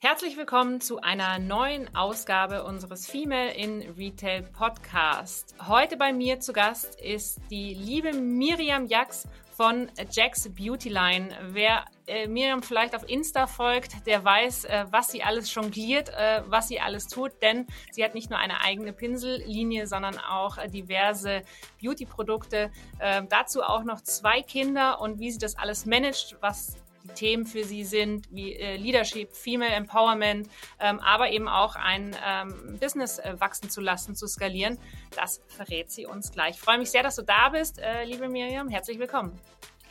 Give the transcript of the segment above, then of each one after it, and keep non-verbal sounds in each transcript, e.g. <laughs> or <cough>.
Herzlich willkommen zu einer neuen Ausgabe unseres Female in Retail Podcast. Heute bei mir zu Gast ist die liebe Miriam Jax von Jax Beauty Line. Wer äh, Miriam vielleicht auf Insta folgt, der weiß, äh, was sie alles jongliert, äh, was sie alles tut, denn sie hat nicht nur eine eigene Pinsellinie, sondern auch äh, diverse Beauty-Produkte. Ähm, dazu auch noch zwei Kinder und wie sie das alles managt, was Themen für sie sind, wie äh, Leadership, Female Empowerment, ähm, aber eben auch ein ähm, Business äh, wachsen zu lassen, zu skalieren. Das verrät sie uns gleich. Ich freue mich sehr, dass du da bist, äh, liebe Miriam. Herzlich willkommen.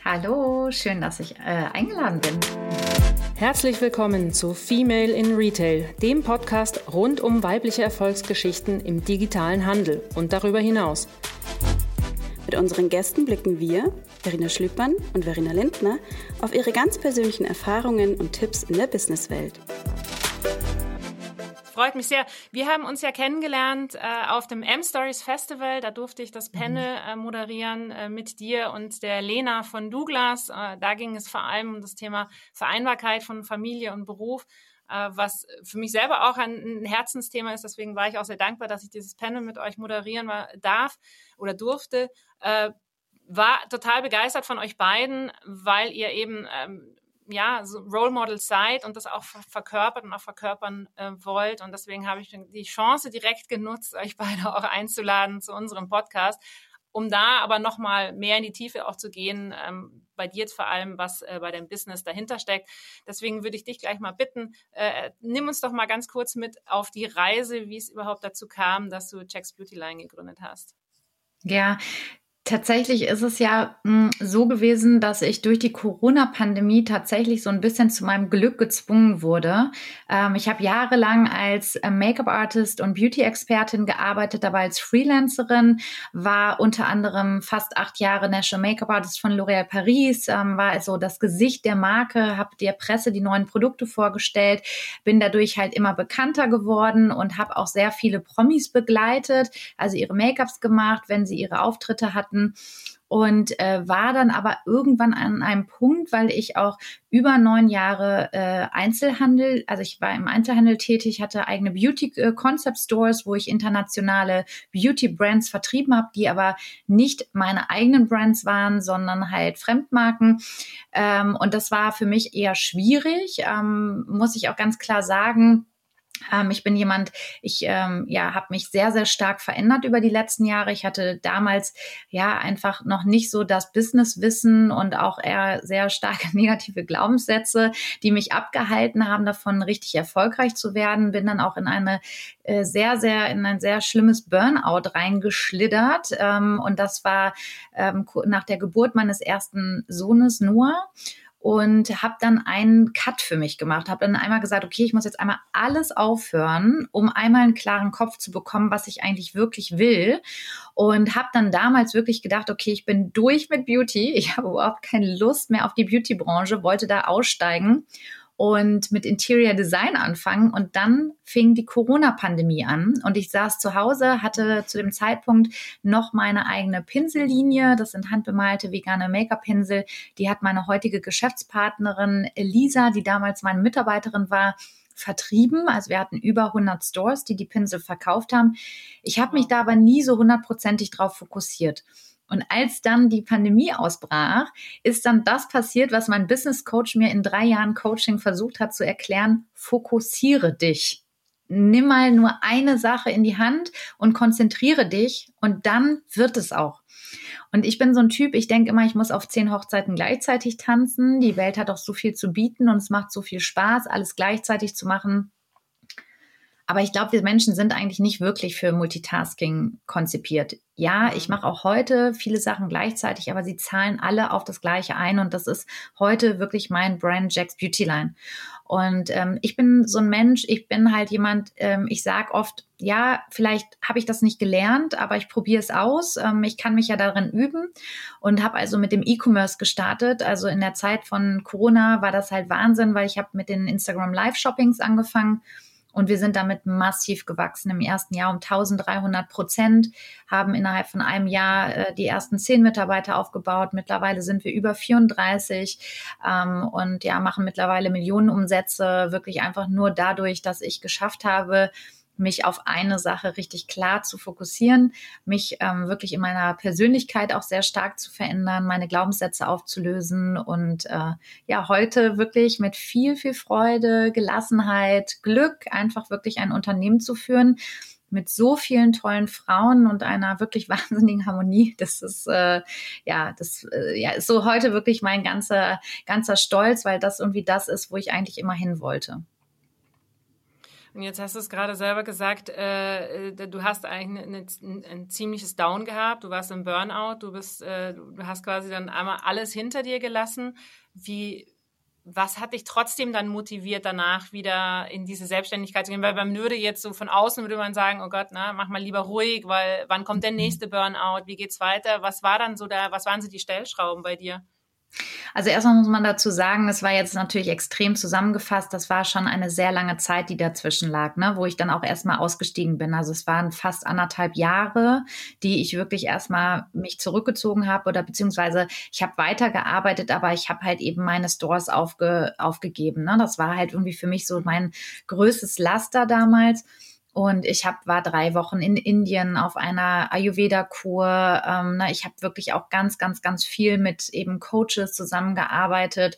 Hallo, schön, dass ich äh, eingeladen bin. Herzlich willkommen zu Female in Retail, dem Podcast rund um weibliche Erfolgsgeschichten im digitalen Handel und darüber hinaus. Mit unseren Gästen blicken wir, Verena Schlüppmann und Verena Lindner, auf ihre ganz persönlichen Erfahrungen und Tipps in der Businesswelt. Freut mich sehr. Wir haben uns ja kennengelernt äh, auf dem M-Stories Festival. Da durfte ich das mhm. Panel äh, moderieren äh, mit dir und der Lena von Douglas. Äh, da ging es vor allem um das Thema Vereinbarkeit von Familie und Beruf was für mich selber auch ein, Herzensthema ist. Deswegen war ich auch sehr dankbar, dass ich dieses Panel mit euch moderieren darf oder durfte äh, war total begeistert von euch beiden, weil ihr eben ähm, ja so Role Models seid und das auch verkörpert und auch verkörpern äh, wollt. Und deswegen habe ich die Chance direkt genutzt, euch beide auch einzuladen zu unserem Podcast, um da aber noch mal mehr in die Tiefe auch zu gehen. Ähm, bei dir jetzt vor allem, was äh, bei deinem Business dahinter steckt. Deswegen würde ich dich gleich mal bitten, äh, nimm uns doch mal ganz kurz mit auf die Reise, wie es überhaupt dazu kam, dass du Jack's Beauty Line gegründet hast. Ja, Tatsächlich ist es ja mh, hm, so gewesen, dass ich durch die Corona-Pandemie tatsächlich so ein bisschen zu meinem Glück gezwungen wurde. Ähm, ich habe jahrelang als äh, Make-up-Artist und Beauty-Expertin gearbeitet, dabei als Freelancerin, war unter anderem fast acht Jahre National Make-up-Artist von L'Oréal Paris, ähm, war also das Gesicht der Marke, habe der Presse die neuen Produkte vorgestellt, bin dadurch halt immer bekannter geworden und habe auch sehr viele Promis begleitet, also ihre Make-ups gemacht, wenn sie ihre Auftritte hatten hatten und äh, war dann aber irgendwann an einem Punkt, weil ich auch über neun Jahre äh, Einzelhandel, also ich war im Einzelhandel tätig, hatte eigene Beauty äh, Concept Stores, wo ich internationale Beauty Brands vertrieben habe, die aber nicht meine eigenen Brands waren, sondern halt Fremdmarken. Ähm, und das war für mich eher schwierig, ähm, muss ich auch ganz klar sagen ähm, ich bin jemand, ich ähm, ja, habe mich sehr, sehr stark verändert über die letzten Jahre. Ich hatte damals ja einfach noch nicht so das Businesswissen und auch eher sehr starke <laughs> negative Glaubenssätze, die mich abgehalten haben, davon richtig erfolgreich zu werden. Bin dann auch in eine äh, sehr, sehr, in ein sehr schlimmes Burnout reingeschlittert. Ähm, und das war ähm, nach der Geburt meines ersten Sohnes Noah und habe dann einen Cut für mich gemacht, habe dann einmal gesagt, okay, ich muss jetzt einmal alles aufhören, um einmal einen klaren Kopf zu bekommen, was ich eigentlich wirklich will. Und habe dann damals wirklich gedacht, okay, ich bin durch mit Beauty, ich <laughs> habe überhaupt keine Lust mehr auf die Beauty-Branche, wollte da aussteigen und mit Interior Design anfangen. Und dann fing die Corona-Pandemie an und ich saß zu Hause, hatte zu dem Zeitpunkt noch meine eigene Pinsellinie. Das sind handbemalte vegane Make-up-Pinsel. Die hat meine heutige Geschäftspartnerin Elisa, die damals meine Mitarbeiterin war, vertrieben. Also wir hatten über 100 Stores, die die Pinsel verkauft haben. Ich habe mich da aber nie so hundertprozentig drauf fokussiert. Und als dann die Pandemie ausbrach, ist dann das passiert, was mein Business Coach mir in drei Jahren Coaching versucht hat zu erklären. Fokussiere dich. Nimm mal nur eine Sache in die Hand und konzentriere dich und dann wird es auch. Und ich bin so ein Typ, ich denke immer, ich muss auf zehn Hochzeiten gleichzeitig tanzen. Die Welt hat auch so viel zu bieten und es macht so viel Spaß, alles gleichzeitig zu machen. Aber ich glaube, wir Menschen sind eigentlich nicht wirklich für Multitasking konzipiert. Ja, ich mhm. mache auch heute viele Sachen gleichzeitig, aber sie zahlen alle auf das Gleiche ein und das ist heute wirklich mein Brand Jack's Beauty Line. Und ähm, ich bin so ein Mensch, ich bin halt jemand, ähm, ich sag oft, ja, vielleicht habe ich das nicht gelernt, aber ich probiere es aus. Ähm, ich kann mich ja darin üben und habe also mit dem E-Commerce gestartet. Also in der Zeit von Corona war das halt Wahnsinn, weil ich habe mit den Instagram Live Shoppings angefangen Und wir sind damit massiv gewachsen. Im ersten Jahr um 1300 Prozent, haben innerhalb von einem Jahr äh, die ersten zehn Mitarbeiter aufgebaut. Mittlerweile sind wir über 34 ähm, und ja, machen mittlerweile Millionenumsätze, wirklich einfach nur dadurch, dass ich geschafft habe, mich auf eine Sache richtig klar zu fokussieren, mich ähm, wirklich in meiner Persönlichkeit auch sehr stark zu verändern, meine Glaubenssätze aufzulösen und äh, ja, heute wirklich mit viel, viel Freude, Gelassenheit, Glück einfach wirklich ein Unternehmen zu führen mit so vielen tollen Frauen und einer wirklich <laughs> wahnsinnigen Harmonie. Das ist äh, ja, das äh, ja, ist so heute wirklich mein ganzer ganzer Stolz, weil das irgendwie das ist, wo ich eigentlich immer hin wollte. Und jetzt hast du es gerade selber gesagt, äh, äh du hast eigentlich eine, ein, ein, ziemliches Down gehabt, du warst im Burnout, du bist, äh, du hast quasi dann einmal alles hinter dir gelassen. Wie, was hat dich trotzdem dann motiviert, danach wieder in diese Selbstständigkeit zu gehen? Weil man würde jetzt so von außen würde man sagen, oh Gott, na, mach mal lieber ruhig, weil wann kommt der nächste Burnout? Wie geht's weiter? Was war dann so da, was waren so die Stellschrauben bei dir? Also erstmal muss man dazu sagen, es war jetzt natürlich extrem zusammengefasst. Das war schon eine sehr lange Zeit, die dazwischen lag, ne? wo ich dann auch erstmal ausgestiegen bin. Also es waren fast anderthalb Jahre, die ich wirklich erstmal mich zurückgezogen habe oder beziehungsweise ich habe weitergearbeitet, aber ich habe halt eben meine Stores aufge, aufgegeben. Ne? Das war halt irgendwie für mich so mein größtes Laster damals. Und ich hab, war drei Wochen in Indien auf einer Ayurveda-Kur. Ähm, ne, ich habe wirklich auch ganz, ganz, ganz viel mit eben Coaches zusammengearbeitet.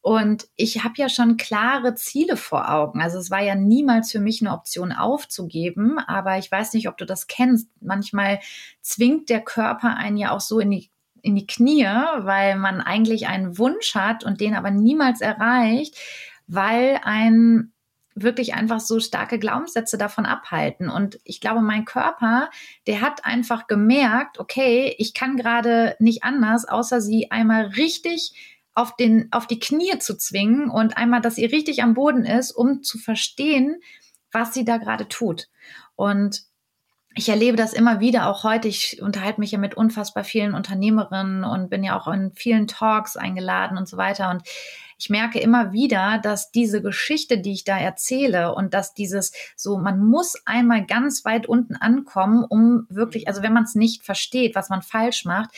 Und ich habe ja schon klare Ziele vor Augen. Also es war ja niemals für mich eine Option aufzugeben. Aber ich weiß nicht, ob du das kennst. Manchmal zwingt der Körper einen ja auch so in die in die Knie, weil man eigentlich einen Wunsch hat und den aber niemals erreicht, weil ein wirklich einfach so starke Glaubenssätze davon abhalten. Und ich glaube, mein Körper, der hat einfach gemerkt, okay, ich kann gerade nicht anders, außer sie einmal richtig auf, den, auf die Knie zu zwingen und einmal, dass sie richtig am Boden ist, um zu verstehen, was sie da gerade tut. Und ich erlebe das immer wieder, auch heute. Ich unterhalte mich ja mit unfassbar vielen Unternehmerinnen und bin ja auch in vielen Talks eingeladen und so weiter. Und ich merke immer wieder, dass diese Geschichte, die ich da erzähle und dass dieses so, man muss einmal ganz weit unten ankommen, um wirklich, also wenn man es nicht versteht, was man falsch macht,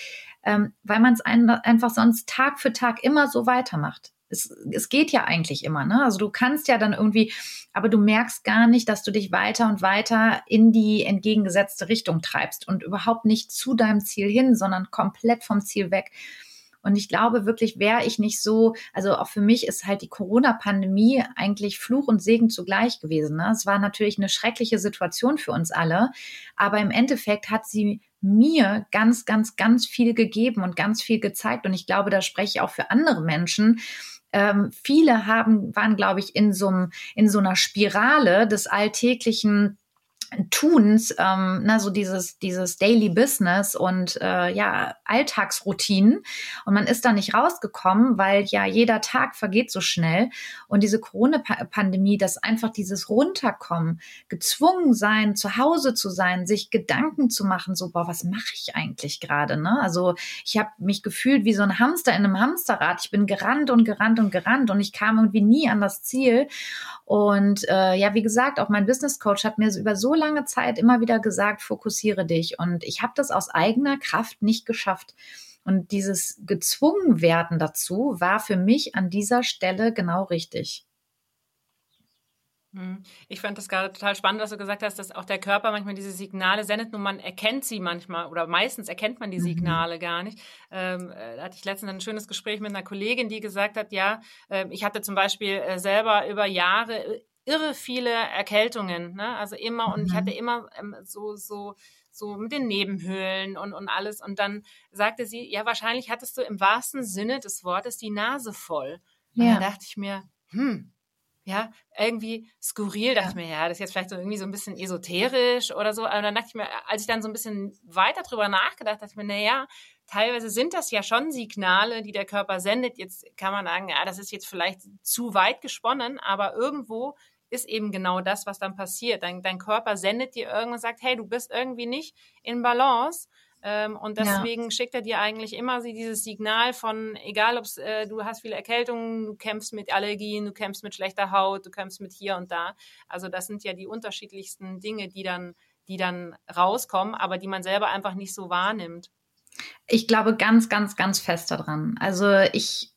ähm, weil man es ein, einfach sonst Tag für Tag immer so weitermacht es, es geht ja eigentlich immer, ne? Also du kannst ja dann irgendwie, aber du merkst gar nicht, dass du dich weiter und weiter in die entgegengesetzte Richtung treibst und überhaupt nicht zu deinem Ziel hin, sondern komplett vom Ziel weg. Und ich glaube wirklich, wäre ich nicht so, also auch für mich ist halt die Corona-Pandemie eigentlich Fluch und Segen zugleich gewesen. Ne? Es war natürlich eine schreckliche Situation für uns alle, aber im Endeffekt hat sie mir ganz, ganz, ganz viel gegeben und ganz viel gezeigt. Und ich glaube, da spreche ich auch für andere Menschen, ähm, viele haben, waren, glaube ich, in so, in so einer Spirale des alltäglichen Tuns, ähm, na, so dieses, dieses Daily Business und äh, ja, Alltagsroutinen. Und man ist da nicht rausgekommen, weil ja jeder Tag vergeht so schnell. Und diese Corona-Pandemie, dass einfach dieses Runterkommen, gezwungen sein, zu Hause zu sein, sich Gedanken zu machen, so, boah, was mache ich eigentlich gerade? Ne? Also ich habe mich gefühlt wie so ein Hamster in einem Hamsterrad. Ich bin gerannt und gerannt und gerannt und ich kam irgendwie nie an das Ziel. Und äh, ja, wie gesagt, auch mein Business Coach hat mir über so lange Zeit immer wieder gesagt, fokussiere dich. Und ich habe das aus eigener Kraft nicht geschafft. Und dieses gezwungen werden dazu war für mich an dieser Stelle genau richtig. Hm. Ich fand das gerade total spannend, was du gesagt hast, dass auch der Körper manchmal diese Signale sendet, nur man erkennt sie manchmal oder meistens erkennt man die mhm. Signale mhm. gar nicht. Ähm, äh, da hatte ich letztens ein schönes Gespräch mit einer Kollegin, die gesagt hat, ja, äh, ich hatte zum Beispiel äh, selber über Jahre äh, irre viele Erkältungen, ne? also immer und ich hatte mhm. immer ähm, so so so mit den Nebenhöhlen und und alles und dann sagte sie, ja wahrscheinlich hattest du im wahrsten Sinne des Wortes die Nase voll. Und ja. da dachte ich mir, hm, ja, irgendwie skurril, dachte ich mir, ja, das ist jetzt vielleicht so irgendwie so ein bisschen esoterisch oder so. Aber dann dachte ich mir, als ich dann so ein bisschen weiter drüber nachgedacht, dachte ich mir, naja, teilweise sind das ja schon Signale, die der Körper sendet. Jetzt kann man sagen, ja, das ist jetzt vielleicht zu weit gesponnen, aber irgendwo ist eben genau das, was dann passiert. Dein, dein Körper sendet dir irgendwas und sagt, hey, du bist irgendwie nicht in Balance Ähm, und deswegen ja. schickt er dir eigentlich immer dieses Signal von, egal ob äh, du hast viele Erkältungen, du kämpfst mit Allergien, du kämpfst mit schlechter Haut, du kämpfst mit hier und da. Also das sind ja die unterschiedlichsten Dinge, die dann, die dann rauskommen, aber die man selber einfach nicht so wahrnimmt. Ich glaube ganz, ganz, ganz fest daran. Also ich,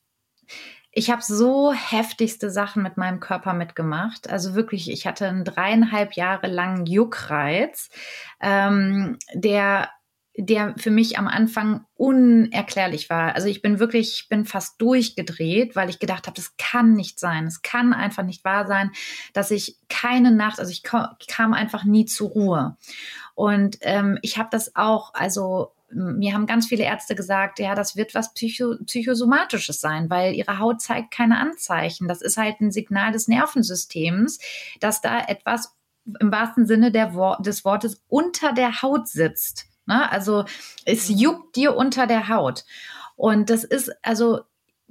ich habe so heftigste Sachen mit meinem Körper mitgemacht. Also wirklich, ich hatte einen dreieinhalb Jahre langen Juckreiz, ähm, der der für mich am Anfang unerklärlich war. Also ich bin wirklich, ich bin fast durchgedreht, weil ich gedacht habe, das kann nicht sein. Es kann einfach nicht wahr sein, dass ich keine Nacht, also ich kam einfach nie zur Ruhe. Und ähm, ich habe das auch, also mir haben ganz viele Ärzte gesagt, ja, das wird was Psycho psychosomatisches sein, weil ihre Haut zeigt keine Anzeichen. Das ist halt ein Signal des Nervensystems, dass da etwas im wahrsten Sinne der, des Wortes unter der Haut sitzt. Ne? Also es mhm. juckt dir unter der Haut. Und das ist also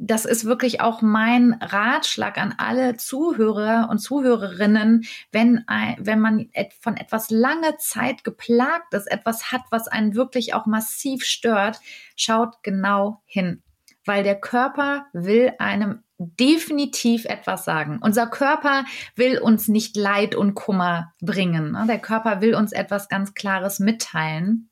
das ist wirklich auch mein Ratschlag an alle Zuhörer und Zuhörerinnen, wenn, wenn man von etwas lange Zeit geplagt ist, etwas hat, was einen wirklich auch massiv stört, schaut genau hin. Weil der Körper will einem definitiv etwas sagen. Unser Körper will uns nicht Leid und Kummer bringen. Der Körper will uns etwas ganz Klares mitteilen.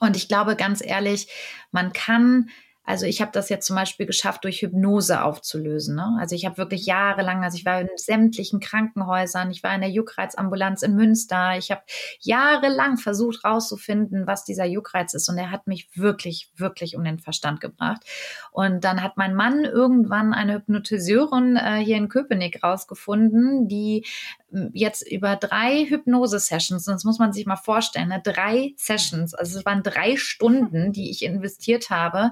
Und ich glaube ganz ehrlich, man kann also ich habe das jetzt zum Beispiel geschafft, durch Hypnose aufzulösen. Ne? Also ich habe wirklich jahrelang, also ich war in sämtlichen Krankenhäusern, ich war in der Juckreizambulanz in Münster, ich habe jahrelang versucht rauszufinden, was dieser Juckreiz ist. Und er hat mich wirklich, wirklich um den Verstand gebracht. Und dann hat mein Mann irgendwann eine Hypnotiseurin äh, hier in Köpenick rausgefunden, die jetzt über drei Hypnose-Sessions, das muss man sich mal vorstellen, ne? drei Sessions, also es waren drei Stunden, die ich investiert habe,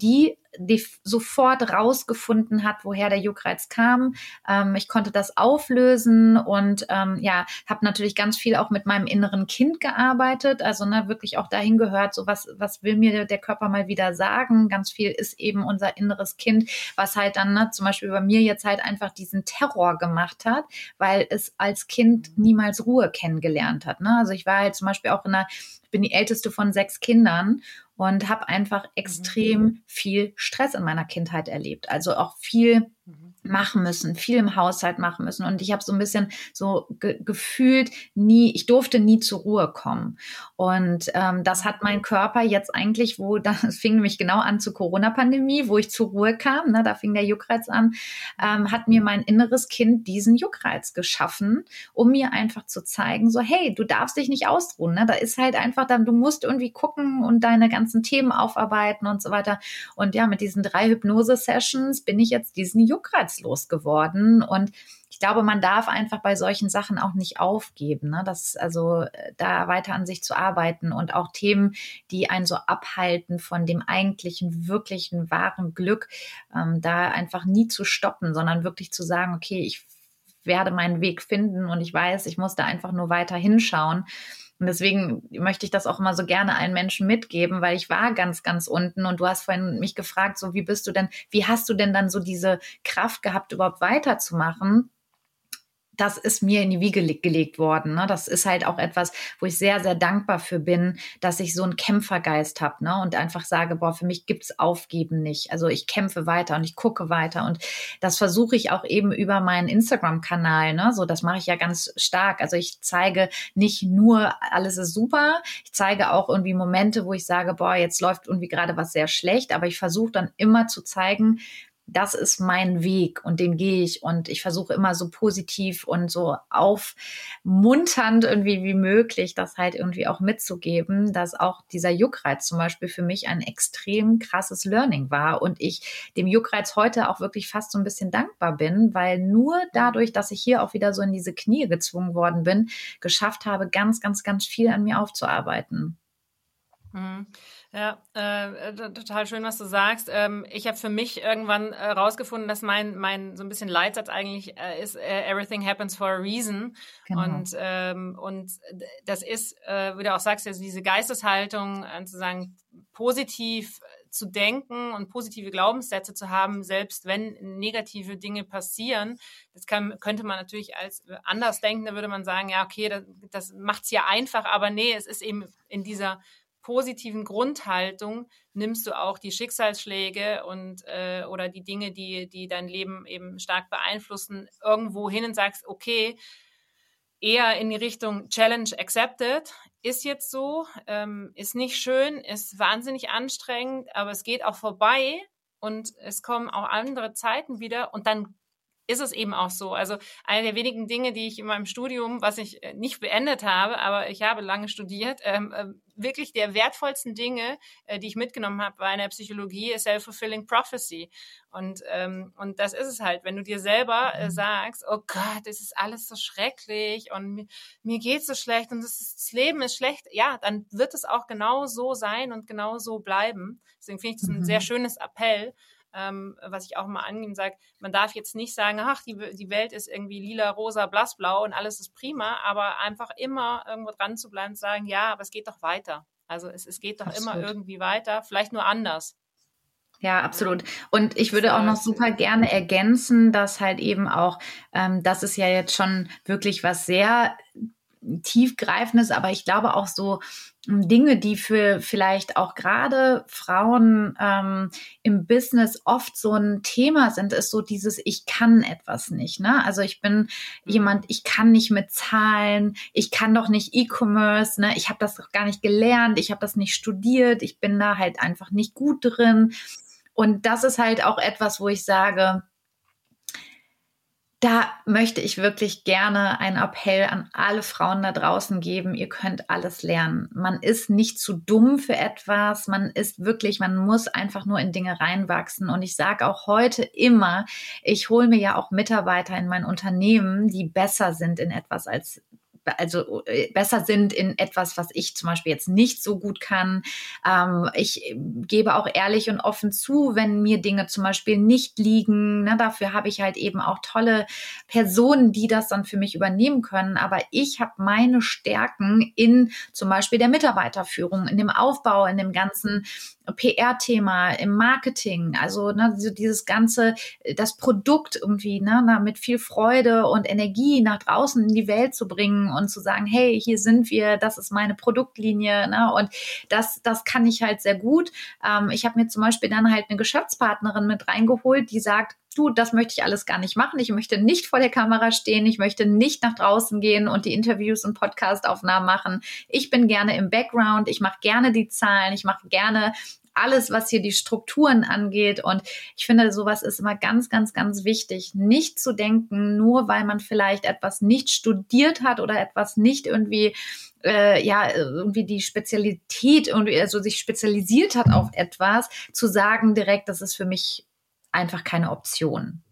die, die sofort rausgefunden hat, woher der Juckreiz kam. Ähm, ich konnte das auflösen und ähm, ja, habe natürlich ganz viel auch mit meinem inneren Kind gearbeitet. Also ne, wirklich auch dahin gehört, so was, was will mir der Körper mal wieder sagen. Ganz viel ist eben unser inneres Kind, was halt dann ne, zum Beispiel bei mir jetzt halt einfach diesen Terror gemacht hat, weil es als Kind niemals Ruhe kennengelernt hat. Ne? Also ich war halt zum Beispiel auch in einer ich bin die älteste von sechs Kindern und habe einfach mhm. extrem viel Stress in meiner Kindheit erlebt. Also auch viel mhm. Machen müssen, viel im Haushalt machen müssen. Und ich habe so ein bisschen so ge gefühlt, nie, ich durfte nie zur Ruhe kommen. Und ähm, das hat mein Körper jetzt eigentlich, wo <laughs> das fing nämlich genau an zur Corona-Pandemie, wo ich zur Ruhe kam, ne, da fing der Juckreiz an, ähm, hat mir mein inneres Kind diesen Juckreiz geschaffen, um mir einfach zu zeigen, so hey, du darfst dich nicht ausruhen. Ne? Da ist halt einfach dann, du musst irgendwie gucken und deine ganzen ganzen Themen aufarbeiten und so weiter. Und ja, mit diesen drei Hypnose-Sessions bin ich jetzt diesen Juckreiz losgeworden und ich glaube, man darf einfach bei solchen Sachen auch nicht aufgeben. Ne? Das, also äh, da weiter an sich zu arbeiten und auch Themen, die einen so abhalten von dem eigentlichen, wirklichen, wahren Glück, ähm, da einfach nie zu stoppen, sondern wirklich zu sagen, okay, ich werde meinen Weg finden und ich weiß, ich muss da einfach nur weiter hinschauen. Und deswegen möchte ich das auch immer so gerne allen Menschen mitgeben, weil ich war ganz, ganz unten und du hast vorhin mich gefragt, so wie bist du denn, wie hast du denn dann so diese Kraft gehabt, überhaupt weiterzumachen? Das ist mir in die Wiege gelegt worden. Ne? Das ist halt auch etwas, wo ich sehr, sehr dankbar für bin, dass ich so einen Kämpfergeist habe ne? und einfach sage, boah, für mich gibt's Aufgeben nicht. Also ich kämpfe weiter und ich gucke weiter und das versuche ich auch eben über meinen Instagram-Kanal. Ne? So, das mache ich ja ganz stark. Also ich zeige nicht nur, alles ist super. Ich zeige auch irgendwie Momente, wo ich sage, boah, jetzt läuft irgendwie gerade was sehr schlecht, aber ich versuche dann immer zu zeigen, das ist mein Weg und den gehe ich und ich versuche immer so positiv und so aufmunternd irgendwie wie möglich das halt irgendwie auch mitzugeben, dass auch dieser Juckreiz zum Beispiel für mich ein extrem krasses Learning war und ich dem Juckreiz heute auch wirklich fast so ein bisschen dankbar bin, weil nur dadurch, dass ich hier auch wieder so in diese Knie gezwungen worden bin, geschafft habe, ganz, ganz, ganz viel an mir aufzuarbeiten. Mhm. Ja, äh, total schön, was du sagst. Ähm, ich habe für mich irgendwann herausgefunden, äh, dass mein, mein so ein bisschen Leitsatz eigentlich äh, ist, äh, everything happens for a reason. Genau. Und, ähm, und das ist, äh, wie du auch sagst, also diese Geisteshaltung, äh, zu sagen, positiv zu denken und positive Glaubenssätze zu haben, selbst wenn negative Dinge passieren. Das kann, könnte man natürlich als anders denken, da würde man sagen, ja, okay, das, das macht es ja einfach, aber nee, es ist eben in dieser positiven Grundhaltung nimmst du auch die Schicksalsschläge und äh, oder die Dinge, die, die dein Leben eben stark beeinflussen, irgendwo hin und sagst, okay, eher in die Richtung Challenge accepted. Ist jetzt so, ähm, ist nicht schön, ist wahnsinnig anstrengend, aber es geht auch vorbei und es kommen auch andere Zeiten wieder und dann ist es eben auch so. Also eine der wenigen Dinge, die ich in meinem Studium, was ich äh, nicht beendet habe, aber ich habe lange studiert, ähm, äh, wirklich der wertvollsten Dinge, äh, die ich mitgenommen habe bei einer Psychologie, ist Self-Fulfilling Prophecy. Und, ähm, und das ist es halt, wenn du dir selber äh, mhm. sagst, oh Gott, es ist alles so schrecklich und mir, mir geht so schlecht und das, ist, das Leben ist schlecht, ja, dann wird es auch genau so sein und genau so bleiben. Deswegen finde ich das ein sehr mhm. schönes Appell ähm, was ich auch mal angehen sage, man darf jetzt nicht sagen, ach, die, die Welt ist irgendwie lila, rosa, blassblau und alles ist prima, aber einfach immer irgendwo dran zu bleiben und sagen, ja, aber es geht doch weiter. Also es, es geht doch Absolut. immer irgendwie weiter, vielleicht nur anders. Ja, absolut. Und ich würde auch noch super gerne ergänzen, dass halt eben auch, ähm, das ist ja jetzt schon wirklich was sehr tiefgreifendes, aber ich glaube auch so hm, Dinge, die für vielleicht auch gerade Frauen ähm, im Business oft so ein Thema sind, ist so dieses Ich kann etwas nicht. Ne? Also ich bin mhm. jemand, ich kann nicht mit Zahlen, ich kann doch nicht E-Commerce, ne? ich habe das doch gar nicht gelernt, ich habe das nicht studiert, ich bin da halt einfach nicht gut drin. Und das ist halt auch etwas, wo ich sage, da möchte ich wirklich gerne einen Appell an alle Frauen da draußen geben. Ihr könnt alles lernen. Man ist nicht zu dumm für etwas. Man ist wirklich, man muss einfach nur in Dinge reinwachsen. Und ich sage auch heute immer, ich hole mir ja auch Mitarbeiter in mein Unternehmen, die besser sind in etwas als also äh, besser sind in etwas, was ich zum Beispiel jetzt nicht so gut kann. Ähm, ich gebe auch ehrlich und offen zu, wenn mir Dinge zum Beispiel nicht liegen. Ne, dafür habe ich halt eben auch tolle Personen, die das dann für mich übernehmen können. Aber ich habe meine Stärken in zum Beispiel der Mitarbeiterführung, in dem Aufbau, in dem ganzen PR-Thema, im Marketing, also ne, so dieses ganze, das Produkt irgendwie ne, mit viel Freude und Energie nach draußen in die Welt zu bringen und zu sagen, hey, hier sind wir, das ist meine Produktlinie, ne, und das, das kann ich halt sehr gut. Ähm, ich habe mir zum Beispiel dann halt eine Geschäftspartnerin mit reingeholt, die sagt, du, das möchte ich alles gar nicht machen. Ich möchte nicht vor der Kamera stehen. Ich möchte nicht nach draußen gehen und die Interviews und Podcastaufnahmen machen. Ich bin gerne im Background. Ich mache gerne die Zahlen. Ich mache gerne alles, was hier die Strukturen angeht. Und ich finde, sowas ist immer ganz, ganz, ganz wichtig, nicht zu denken, nur weil man vielleicht etwas nicht studiert hat oder etwas nicht irgendwie äh, ja irgendwie die Spezialität irgendwie also sich spezialisiert hat auf etwas, zu sagen direkt, das ist für mich einfach keine Option.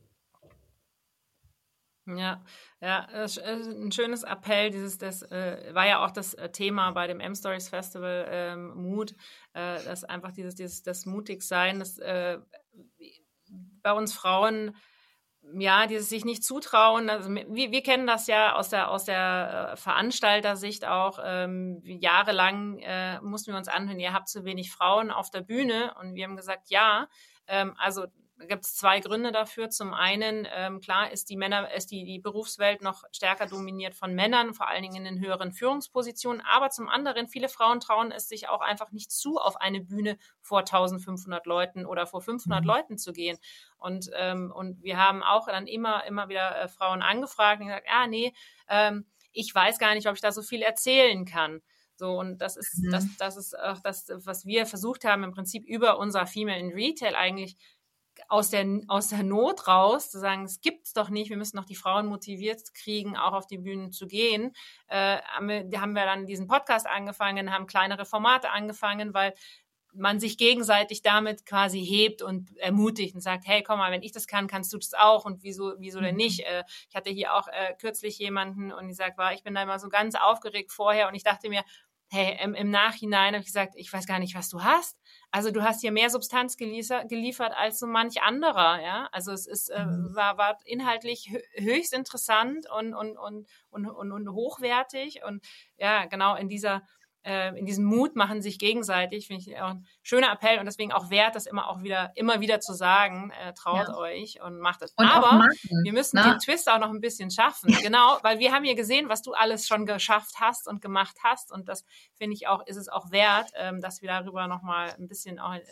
Ja, ja, ein schönes Appell. Dieses, das äh, war ja auch das äh, Thema bei dem M-Stories Festival ähm, Mut, äh, dass einfach dieses, dieses das Mutigsein, das äh, bei uns Frauen ja, dieses sich nicht zutrauen. Also wir, wir kennen das ja aus der aus der äh, Veranstaltersicht auch. Ähm, jahrelang äh, mussten wir uns anhören, ihr habt zu wenig Frauen auf der Bühne und wir haben gesagt, ja. Ähm, also gibt es zwei Gründe dafür. Zum einen, ähm, klar, ist die Männer, ist die, die Berufswelt noch stärker dominiert von Männern, vor allen Dingen in den höheren Führungspositionen. Aber zum anderen, viele Frauen trauen es sich auch einfach nicht zu, auf eine Bühne vor 1500 Leuten oder vor 500 mhm. Leuten zu gehen. Und, ähm, und wir haben auch dann immer, immer wieder äh, Frauen angefragt und gesagt, ah, nee, ähm, ich weiß gar nicht, ob ich da so viel erzählen kann. So, und das ist, mhm. das, das ist auch das, was wir versucht haben, im Prinzip über unser Female in Retail eigentlich aus der, aus der Not raus, zu sagen, es gibt's doch nicht, wir müssen noch die Frauen motiviert kriegen, auch auf die Bühnen zu gehen, äh, haben, wir, haben wir dann diesen Podcast angefangen, haben kleinere Formate angefangen, weil man sich gegenseitig damit quasi hebt und ermutigt und sagt, hey, komm mal, wenn ich das kann, kannst du das auch und wieso, wieso denn mhm. nicht? Äh, ich hatte hier auch äh, kürzlich jemanden und die sagt, war, ich bin da immer so ganz aufgeregt vorher und ich dachte mir, hey, im, im Nachhinein habe ich gesagt, ich weiß gar nicht, was du hast. Also du hast hier mehr Substanz geliefert als so manch anderer, ja. Also es ist, äh, mhm. war, war inhaltlich höchst interessant und, und, und, und, und, und hochwertig und ja, genau in dieser äh, in diesem Mut machen sich gegenseitig, finde ich auch ein schöner Appell und deswegen auch wert, das immer auch wieder, immer wieder zu sagen, äh, traut ja. euch und macht es. Aber wir müssen Na? den Twist auch noch ein bisschen schaffen. <laughs> genau, weil wir haben hier gesehen, was du alles schon geschafft hast und gemacht hast und das finde ich auch, ist es auch wert, ähm, dass wir darüber nochmal ein bisschen auch äh,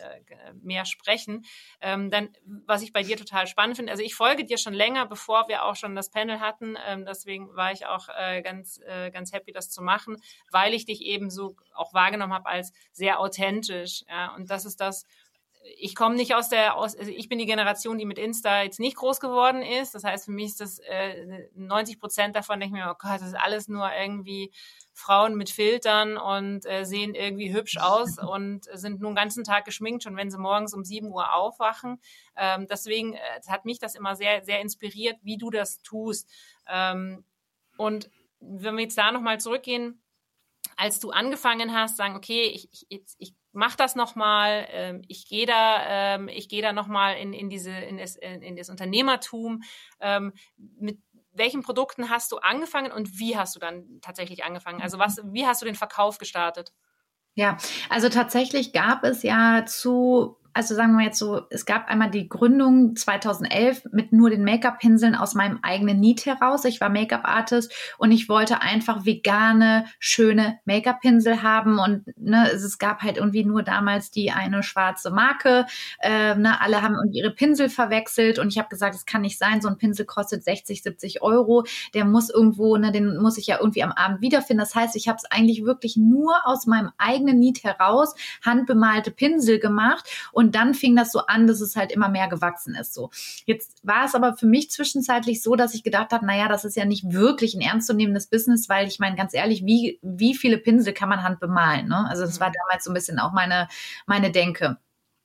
mehr sprechen. Ähm, denn was ich bei dir total spannend finde, also ich folge dir schon länger, bevor wir auch schon das Panel hatten, ähm, deswegen war ich auch äh, ganz, äh, ganz happy, das zu machen, weil ich dich eben so auch wahrgenommen habe als sehr authentisch. Ja, und das ist das, ich komme nicht aus der, aus, also ich bin die Generation, die mit Insta jetzt nicht groß geworden ist. Das heißt, für mich ist das äh, 90 Prozent davon, denke ich mir, oh Gott, das ist alles nur irgendwie Frauen mit Filtern und äh, sehen irgendwie hübsch aus <laughs> und sind nun den ganzen Tag geschminkt, schon wenn sie morgens um 7 Uhr aufwachen. Ähm, deswegen äh, hat mich das immer sehr, sehr inspiriert, wie du das tust. Ähm, und wenn wir jetzt da nochmal zurückgehen, als du angefangen hast, sagen, okay, ich, ich, ich mache das nochmal, ähm, ich gehe da, ähm, ich gehe da nochmal in, in diese, in das, in das Unternehmertum. Ähm, mit welchen Produkten hast du angefangen und wie hast du dann tatsächlich angefangen? Also was, wie hast du den Verkauf gestartet? Ja, also tatsächlich gab es ja zu also sagen wir jetzt so, es gab einmal die Gründung 2011 mit nur den Make-up-Pinseln aus meinem eigenen Need heraus. Ich war Make-up-Artist und ich wollte einfach vegane, schöne Make-up-Pinsel haben und ne, es gab halt irgendwie nur damals die eine schwarze Marke. Äh, ne, alle haben irgendwie ihre Pinsel verwechselt und ich habe gesagt, es kann nicht sein, so ein Pinsel kostet 60, 70 Euro. Der muss irgendwo, ne, den muss ich ja irgendwie am Abend wiederfinden. Das heißt, ich habe es eigentlich wirklich nur aus meinem eigenen Need heraus handbemalte Pinsel gemacht und und dann fing das so an, dass es halt immer mehr gewachsen ist. So. Jetzt war es aber für mich zwischenzeitlich so, dass ich gedacht habe, naja, das ist ja nicht wirklich ein ernstzunehmendes Business, weil ich meine, ganz ehrlich, wie, wie viele Pinsel kann man Hand bemalen? Ne? Also das war mhm. damals so ein bisschen auch meine, meine Denke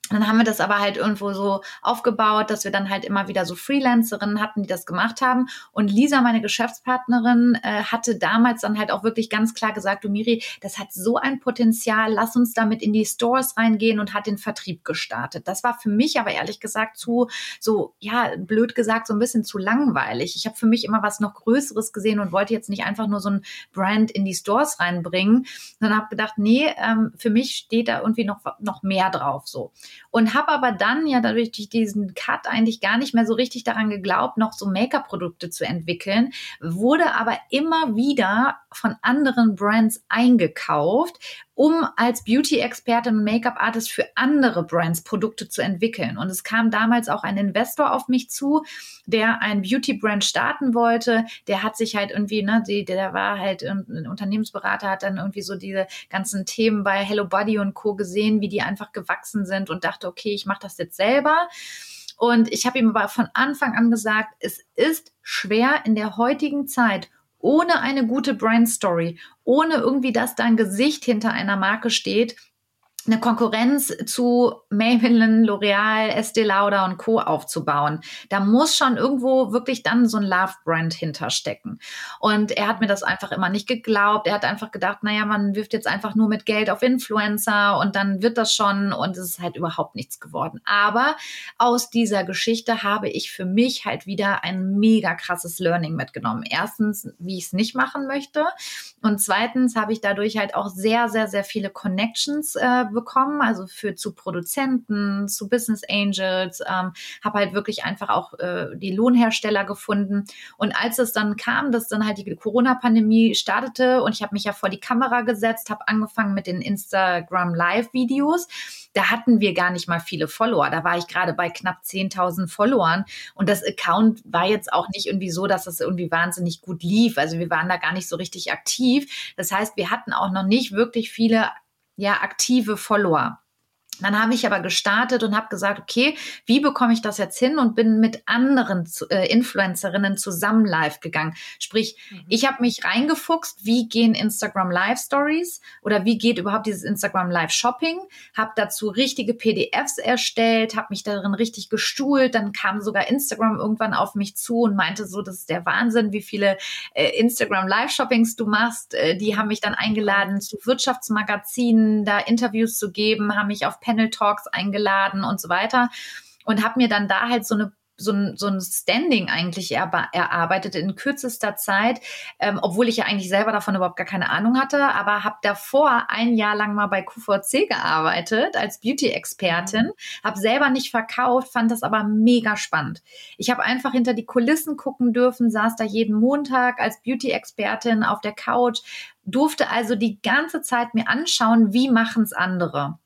dann haben wir das aber halt irgendwo so aufgebaut, dass wir dann halt immer wieder so Freelancerinnen hatten, die das gemacht haben. Und Lisa, meine Geschäftspartnerin, äh, hatte damals dann halt auch wirklich ganz klar gesagt, du Miri, das hat so ein Potenzial, lass uns damit in die Stores reingehen und hat den Vertrieb gestartet. Das war für mich aber ehrlich gesagt zu, so, ja, blöd gesagt, so ein bisschen zu langweilig. Ich habe für mich immer was noch Größeres gesehen und wollte jetzt nicht einfach nur so ein Brand in die Stores reinbringen, sondern habe gedacht, nee, ähm, für mich steht da irgendwie noch, noch mehr drauf so und habe aber dann ja dadurch durch diesen Cut eigentlich gar nicht mehr so richtig daran geglaubt, noch so Make-up-Produkte zu entwickeln, wurde aber immer wieder von anderen Brands eingekauft, um als Beauty-Expertin und Make-up-Artist für andere Brands Produkte zu entwickeln. Und es kam damals auch ein Investor auf mich zu, der ein Beauty-Brand starten wollte. Der hat sich halt irgendwie, ne, die, der war halt ein Unternehmensberater, hat dann irgendwie so diese ganzen Themen bei Hello Body und Co. gesehen, wie die einfach gewachsen sind und dachte, okay, ich mache das jetzt selber. Und ich habe ihm aber von Anfang an gesagt, es ist schwer in der heutigen Zeit ohne eine gute Brand Story, ohne irgendwie, dass da ein Gesicht hinter einer Marke steht, eine Konkurrenz zu Maybelline, L'Oreal, Estee Lauder und Co. aufzubauen. Da muss schon irgendwo wirklich dann so ein Love-Brand hinterstecken. Und er hat mir das einfach immer nicht geglaubt. Er hat einfach gedacht, naja, man wirft jetzt einfach nur mit Geld auf Influencer und dann wird das schon und es ist halt überhaupt nichts geworden. Aber aus dieser Geschichte habe ich für mich halt wieder ein mega krasses Learning mitgenommen. Erstens, wie ich es nicht machen möchte. Und zweitens habe ich dadurch halt auch sehr, sehr, sehr viele Connections äh, bekommen, also für zu Produzenten, zu Business Angels, ähm, habe halt wirklich einfach auch äh, die Lohnhersteller gefunden. Und als es dann kam, dass dann halt die Corona-Pandemie startete und ich habe mich ja vor die Kamera gesetzt, habe angefangen mit den Instagram Live-Videos, da hatten wir gar nicht mal viele Follower. Da war ich gerade bei knapp 10.000 Followern und das Account war jetzt auch nicht irgendwie so, dass das irgendwie wahnsinnig gut lief. Also wir waren da gar nicht so richtig aktiv. Das heißt, wir hatten auch noch nicht wirklich viele ja aktive Follower. Dann habe ich aber gestartet und habe gesagt, okay, wie bekomme ich das jetzt hin und bin mit anderen äh, Influencerinnen zusammen live gegangen. Sprich, mhm. ich habe mich reingefuchst, wie gehen Instagram Live Stories oder wie geht überhaupt dieses Instagram Live Shopping, habe dazu richtige PDFs erstellt, habe mich darin richtig gestuhlt, dann kam sogar Instagram irgendwann auf mich zu und meinte so, das ist der Wahnsinn, wie viele äh, Instagram Live Shoppings du machst. Äh, die haben mich dann eingeladen zu Wirtschaftsmagazinen, da Interviews zu geben, haben mich auf Panel Talks eingeladen und so weiter und habe mir dann da halt so eine so ein, so ein Standing eigentlich erarbeitet in kürzester Zeit, ähm, obwohl ich ja eigentlich selber davon überhaupt gar keine Ahnung hatte, aber habe davor ein Jahr lang mal bei QVC gearbeitet als Beauty-Expertin, mhm. habe selber nicht verkauft, fand das aber mega spannend. Ich habe einfach hinter die Kulissen gucken dürfen, saß da jeden Montag als Beauty-Expertin auf der Couch, durfte also die ganze Zeit mir anschauen, wie machen es andere.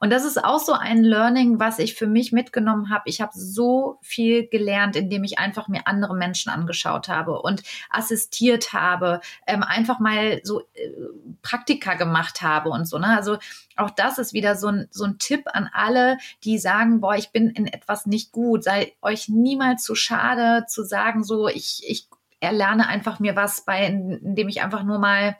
Und das ist auch so ein Learning, was ich für mich mitgenommen habe. Ich habe so viel gelernt, indem ich einfach mir andere Menschen angeschaut habe und assistiert habe, ähm, einfach mal so äh, Praktika gemacht habe und so. Ne? Also auch das ist wieder so ein, so ein Tipp an alle, die sagen, boah, ich bin in etwas nicht gut. Sei euch niemals zu schade zu sagen, so ich, ich erlerne einfach mir was bei, indem ich einfach nur mal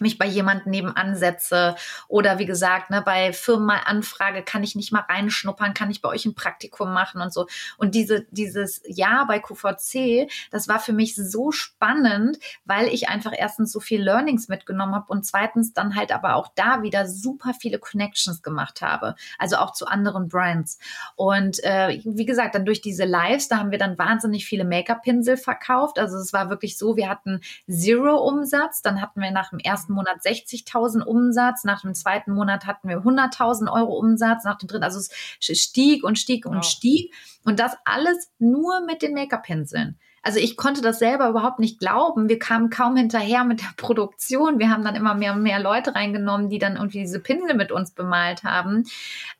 mich bei jemandem nebenan setze oder wie gesagt, ne, bei Firmen mal anfrage, kann ich nicht mal reinschnuppern, kann ich bei euch ein Praktikum machen und so. Und diese, dieses Jahr bei QVC, das war für mich so spannend, weil ich einfach erstens so viel Learnings mitgenommen habe und zweitens dann halt aber auch da wieder super viele Connections gemacht habe, also auch zu anderen Brands. Und äh, wie gesagt, dann durch diese Lives, da haben wir dann wahnsinnig viele Make-up-Pinsel verkauft. Also es war wirklich so, wir hatten Zero-Umsatz, dann hatten wir nach dem ersten ersten Monat 60.000 Umsatz, nach dem zweiten Monat hatten wir 100.000 Euro Umsatz, nach dem dritten, also es stieg und stieg und wow. stieg. Und das alles nur mit den Make-up-Pinseln. Also ich konnte das selber überhaupt nicht glauben. Wir kamen kaum hinterher mit der <laughs> Produktion. Wir haben dann immer mehr und mehr Leute reingenommen, die dann irgendwie diese Pinsel mit uns bemalt haben.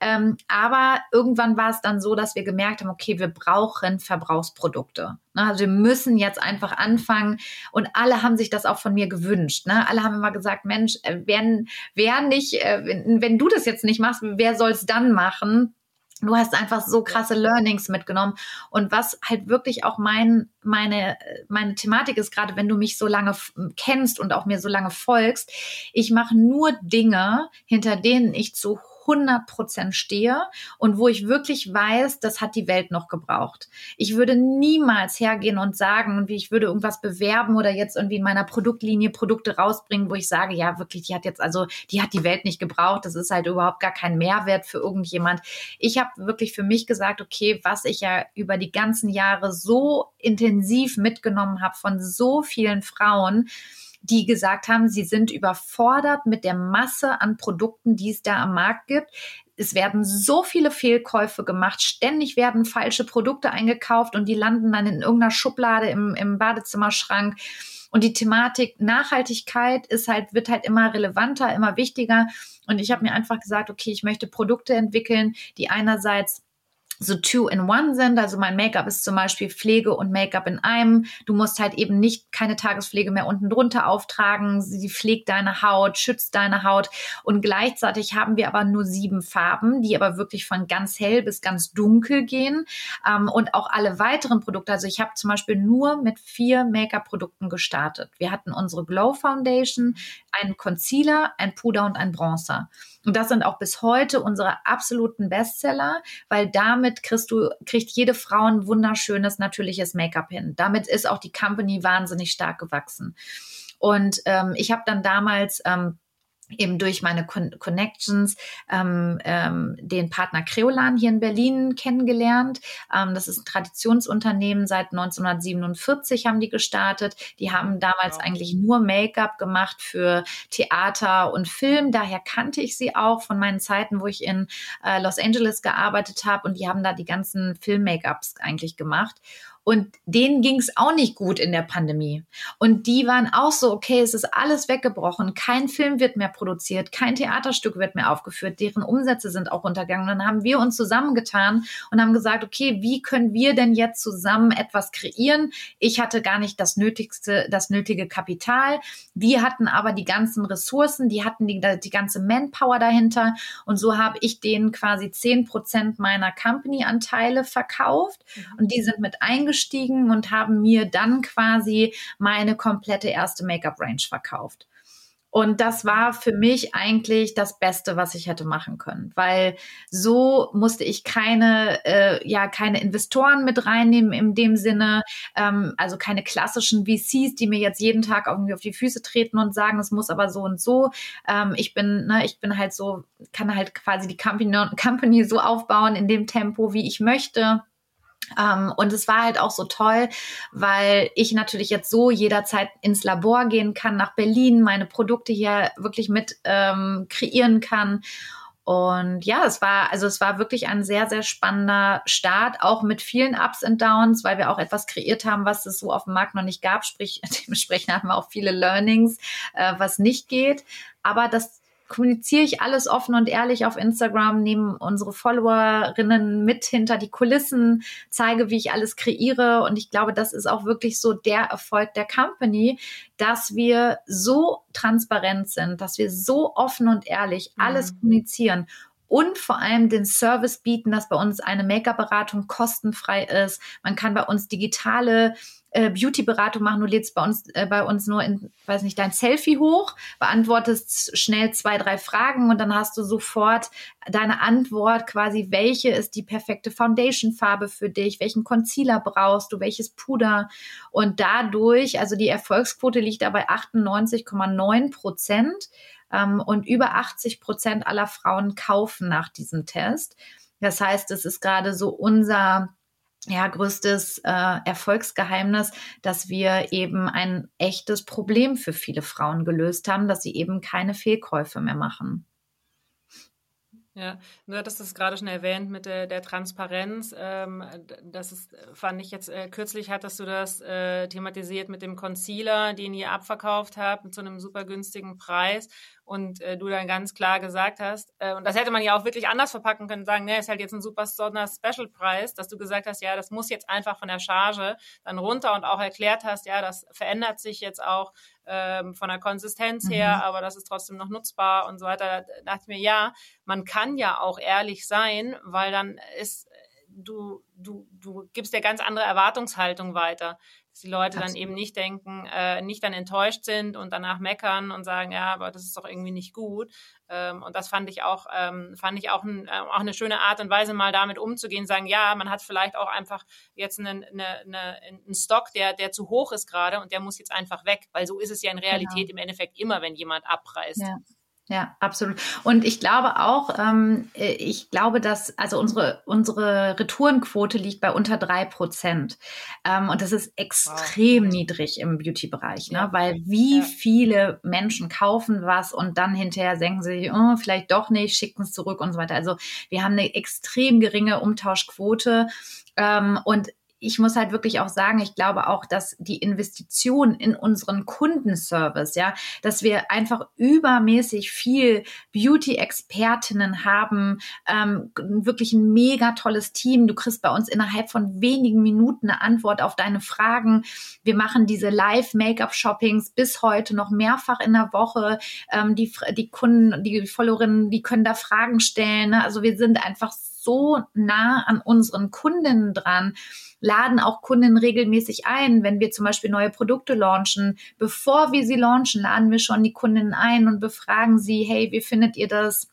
Ähm, aber irgendwann war es dann so, dass wir gemerkt haben, okay, wir brauchen Verbrauchsprodukte. Ne? Also wir müssen jetzt einfach anfangen. Und alle haben sich das auch von mir gewünscht. Ne? Alle haben immer gesagt, Mensch, äh, wer, wer nicht, äh, wenn, wenn du das jetzt nicht machst, wer soll es dann machen? Du hast einfach so krasse Learnings mitgenommen. Und was halt wirklich auch mein, meine, meine Thematik ist, gerade wenn du mich so lange kennst und auch mir so lange folgst, ich mache nur Dinge, hinter denen ich zu 100 Prozent stehe und wo ich wirklich weiß, das hat die Welt noch gebraucht. Ich würde niemals hergehen und sagen, wie ich würde irgendwas bewerben oder jetzt irgendwie in meiner Produktlinie Produkte rausbringen, wo ich sage, ja, wirklich, die hat jetzt also, die hat die Welt nicht gebraucht. Das ist halt überhaupt gar kein Mehrwert für irgendjemand. Ich habe wirklich für mich gesagt, okay, was ich ja über die ganzen Jahre so intensiv mitgenommen habe von so vielen Frauen, die gesagt haben, sie sind überfordert mit der Masse an Produkten, die es da am Markt gibt. Es werden so viele Fehlkäufe gemacht, ständig werden falsche Produkte eingekauft und die landen dann in irgendeiner Schublade im, im Badezimmerschrank. Und die Thematik Nachhaltigkeit ist halt, wird halt immer relevanter, immer wichtiger. Und ich habe mir einfach gesagt, okay, ich möchte Produkte entwickeln, die einerseits so two-in-one sind. Also mein Make-up ist zum Beispiel Pflege und Make-up in einem. Du musst halt eben nicht keine Tagespflege mehr unten drunter auftragen. Sie pflegt deine Haut, schützt deine Haut. Und gleichzeitig haben wir aber nur sieben Farben, die aber wirklich von ganz hell bis ganz dunkel gehen. Ähm, und auch alle weiteren Produkte. Also ich habe zum Beispiel nur mit vier Make-up-Produkten gestartet. Wir hatten unsere Glow Foundation, einen Concealer, ein Puder und ein Bronzer. Und das sind auch bis heute unsere absoluten Bestseller, weil damit kriegst du, kriegt jede Frau ein wunderschönes, natürliches Make-up hin. Damit ist auch die Company wahnsinnig stark gewachsen. Und ähm, ich habe dann damals ähm, eben durch meine Con Connections ähm, ähm, den Partner Creolan hier in Berlin kennengelernt. Ähm, das ist ein Traditionsunternehmen, seit 1947 haben die gestartet. Die haben damals wow. eigentlich nur Make-up gemacht für Theater und Film. Daher kannte ich sie auch von meinen Zeiten, wo ich in äh, Los Angeles gearbeitet habe und die haben da die ganzen Film-Make-ups eigentlich gemacht. Und denen ging es auch nicht gut in der Pandemie. Und die waren auch so, okay, es ist alles weggebrochen, kein Film wird mehr produziert, kein Theaterstück wird mehr aufgeführt, deren Umsätze sind auch runtergegangen. Und dann haben wir uns zusammengetan und haben gesagt, okay, wie können wir denn jetzt zusammen etwas kreieren? Ich hatte gar nicht das nötigste, das nötige Kapital. Wir hatten aber die ganzen Ressourcen, die hatten die, die ganze Manpower dahinter. Und so habe ich denen quasi zehn Prozent meiner Company-Anteile verkauft. Mhm. Und die sind mit eingeschrieben eingestiegen und haben mir dann quasi meine komplette erste Make-up-Range verkauft. Und das war für mich eigentlich das Beste, was ich hätte machen können, weil so musste ich keine, äh, ja, keine Investoren mit reinnehmen in dem Sinne, ähm, also keine klassischen VCs, die mir jetzt jeden Tag irgendwie auf die Füße treten und sagen, es muss aber so und so. Ähm, ich bin, ne, ich bin halt so, kann halt quasi die Company, Company so aufbauen in dem Tempo, wie ich möchte Um, und es war halt auch so toll, weil ich natürlich jetzt so jederzeit ins Labor gehen kann, nach Berlin, meine Produkte hier wirklich mit ähm, kreieren kann. Und ja, es war, also es war wirklich ein sehr, sehr spannender Start, auch mit vielen Ups und Downs, weil wir auch etwas kreiert haben, was es so auf dem Markt noch nicht gab. Sprich, <laughs> dementsprechend hatten wir auch viele Learnings, äh, was nicht geht. Aber das kommuniziere ich alles offen und ehrlich auf Instagram, nehme unsere Followerinnen mit hinter die Kulissen, zeige, wie ich alles kreiere. Und ich glaube, das ist auch wirklich so der Erfolg der Company, dass wir so transparent sind, dass wir so offen und ehrlich alles mhm. kommunizieren und vor allem den Service bieten, dass bei uns eine Make-up-Beratung kostenfrei ist. Man kann bei uns digitale äh, Beauty-Beratung machen. Du lädst bei uns, äh, bei uns nur in, weiß nicht, dein Selfie hoch, beantwortest schnell zwei, drei Fragen und dann hast du sofort deine Antwort quasi, welche ist die perfekte Foundation-Farbe für dich, welchen Concealer brauchst du, welches Puder und dadurch, also die Erfolgsquote liegt da bei 98,9 Prozent ähm, und über 80 Prozent aller Frauen kaufen nach diesem Test. Das heißt, es ist gerade so unser ja, größtes äh, Erfolgsgeheimnis, dass wir eben ein echtes Problem für viele Frauen gelöst haben, dass sie eben keine Fehlkäufe mehr machen. Ja, du hattest es gerade schon erwähnt mit der, der Transparenz. Ähm, das ist, fand ich jetzt äh, kürzlich hattest du das äh, thematisiert mit dem Concealer, den ihr abverkauft habt zu einem super günstigen Preis und äh, du dann ganz klar gesagt hast, äh, und das hätte man ja auch wirklich anders verpacken können, sagen, ne, ist halt jetzt ein super Sonder-Special-Preis, dass du gesagt hast, ja, das muss jetzt einfach von der Charge dann runter und auch erklärt hast, ja, das verändert sich jetzt auch ähm, von der Konsistenz her, mhm. aber das ist trotzdem noch nutzbar und so weiter. Da dachte ich mir, ja, man kann ja auch ehrlich sein, weil dann ist du, du, du gibst ja ganz andere Erwartungshaltung weiter dass die Leute Absolut. dann eben nicht denken, äh, nicht dann enttäuscht sind und danach meckern und sagen, ja, aber das ist doch irgendwie nicht gut. Ähm, und das fand ich auch, ähm, fand ich auch, ein, äh, auch eine schöne Art und Weise, mal damit umzugehen, sagen, ja, man hat vielleicht auch einfach jetzt einen, eine, eine, einen Stock, der, der zu hoch ist gerade und der muss jetzt einfach weg, weil so ist es ja in Realität genau. im Endeffekt immer, wenn jemand abreißt. Ja. Ja, absolut. Und ich glaube auch, ähm, äh, ich glaube, dass also unsere unsere Retourenquote liegt bei unter drei Prozent ähm, und das ist extrem wow. niedrig im Beauty-Bereich, ne? Ja. weil wie ja. viele Menschen kaufen was und dann hinterher denken sie, oh, vielleicht doch nicht, schicken es zurück und so weiter. Also wir haben eine extrem geringe Umtauschquote ähm, und ich muss halt wirklich auch sagen, ich glaube auch, dass die Investition in unseren Kundenservice, ja, dass wir einfach übermäßig viel Beauty-Expertinnen haben, ähm, wirklich ein mega tolles Team. Du kriegst bei uns innerhalb von wenigen Minuten eine Antwort auf deine Fragen. Wir machen diese Live-Make-up-Shoppings bis heute noch mehrfach in der Woche. Ähm, die, die Kunden, die Followerinnen, die können da Fragen stellen. Ne? Also wir sind einfach so nah an unseren Kunden dran, laden auch Kunden regelmäßig ein, wenn wir zum Beispiel neue Produkte launchen. Bevor wir sie launchen, laden wir schon die Kunden ein und befragen sie, hey, wie findet ihr das?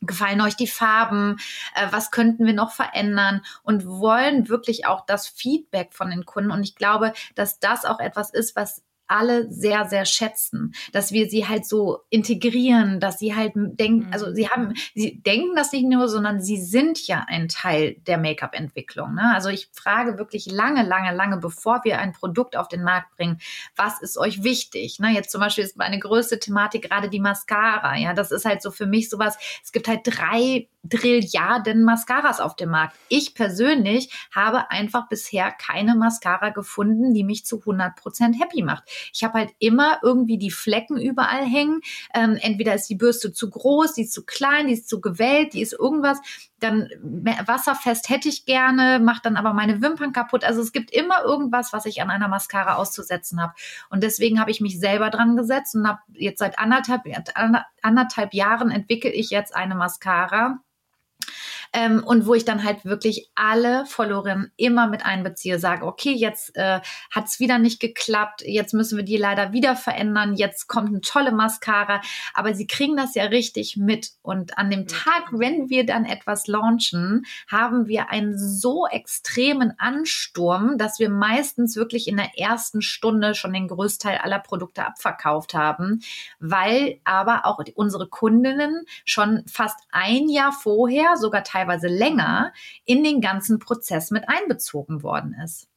Gefallen euch die Farben? Äh, was könnten wir noch verändern? Und wollen wirklich auch das Feedback von den Kunden. Und ich glaube, dass das auch etwas ist, was alle sehr, sehr schätzen, dass wir sie halt so integrieren, dass sie halt denken, also sie haben, sie denken das nicht nur, sondern sie sind ja ein Teil der Make-up-Entwicklung. Ne? Also ich frage wirklich lange, lange, lange, bevor wir ein Produkt auf den Markt bringen, was ist euch wichtig? Ne? Jetzt zum Beispiel ist meine größte Thematik gerade die Mascara. Ja, das ist halt so für mich sowas. Es gibt halt drei Trilliarden Mascaras auf dem Markt. Ich persönlich habe einfach bisher keine Mascara gefunden, die mich zu 100% happy macht. Ich habe halt immer irgendwie die Flecken überall hängen. Ähm, entweder ist die Bürste zu groß, die ist zu klein, die ist zu gewellt, die ist irgendwas. Dann wasserfest hätte ich gerne, macht dann aber meine Wimpern kaputt. Also es gibt immer irgendwas, was ich an einer Mascara auszusetzen habe. Und deswegen habe ich mich selber dran gesetzt und habe jetzt seit anderthalb, anderthalb Jahren entwickle ich jetzt eine Mascara ähm, und wo ich dann halt wirklich alle Followerinnen immer mit einbeziehe, sage, okay, jetzt äh, hat es wieder nicht geklappt, jetzt müssen wir die leider wieder verändern, jetzt kommt eine tolle Mascara, aber sie kriegen das ja richtig mit. Und an dem Tag, wenn wir dann etwas launchen, haben wir einen so extremen Ansturm, dass wir meistens wirklich in der ersten Stunde schon den Größteil aller Produkte abverkauft haben, weil aber auch unsere Kundinnen schon fast ein Jahr vorher, sogar teilweise teilweise länger in den ganzen Prozess mit einbezogen worden ist.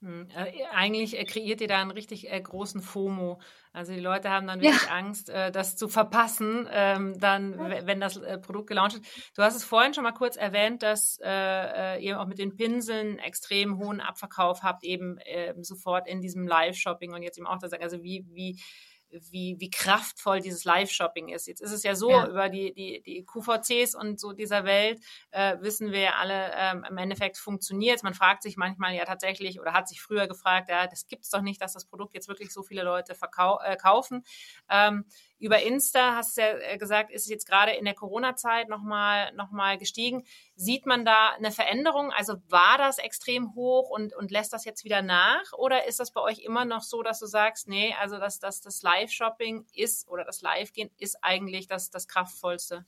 Hm, äh, eigentlich äh, kreiert ihr da einen richtig äh, großen FOMO. Also die Leute haben dann wirklich ja. Angst, das zu verpassen, ähm, dann, wenn das Produkt gelauncht ist. Du hast es vorhin schon mal kurz erwähnt, dass ihr auch mit den Pinseln extrem hohen Abverkauf habt, eben ähm, sofort in diesem Live-Shopping und jetzt eben auch das, also wie, wie wie, wie kraftvoll dieses Live-Shopping ist. Jetzt ist es ja so, ja. über die, die, die QVCs und so dieser Welt äh, wissen wir ja alle, ähm, im Endeffekt funktioniert Man fragt sich manchmal ja tatsächlich oder hat sich früher gefragt, ja, das gibt es doch nicht, dass das Produkt jetzt wirklich so viele Leute verkau äh, kaufen. Ähm, über Insta, hast du ja äh, gesagt, ist jetzt gerade in der Corona-Zeit nochmal noch mal gestiegen. Sieht man da eine Veränderung? Also war das extrem hoch und, und lässt das jetzt wieder nach? Oder ist das bei euch immer noch so, dass du sagst, nee, also dass, dass das Live-Shopping ist oder das Live-Gehen ist eigentlich das, das Kraftvollste?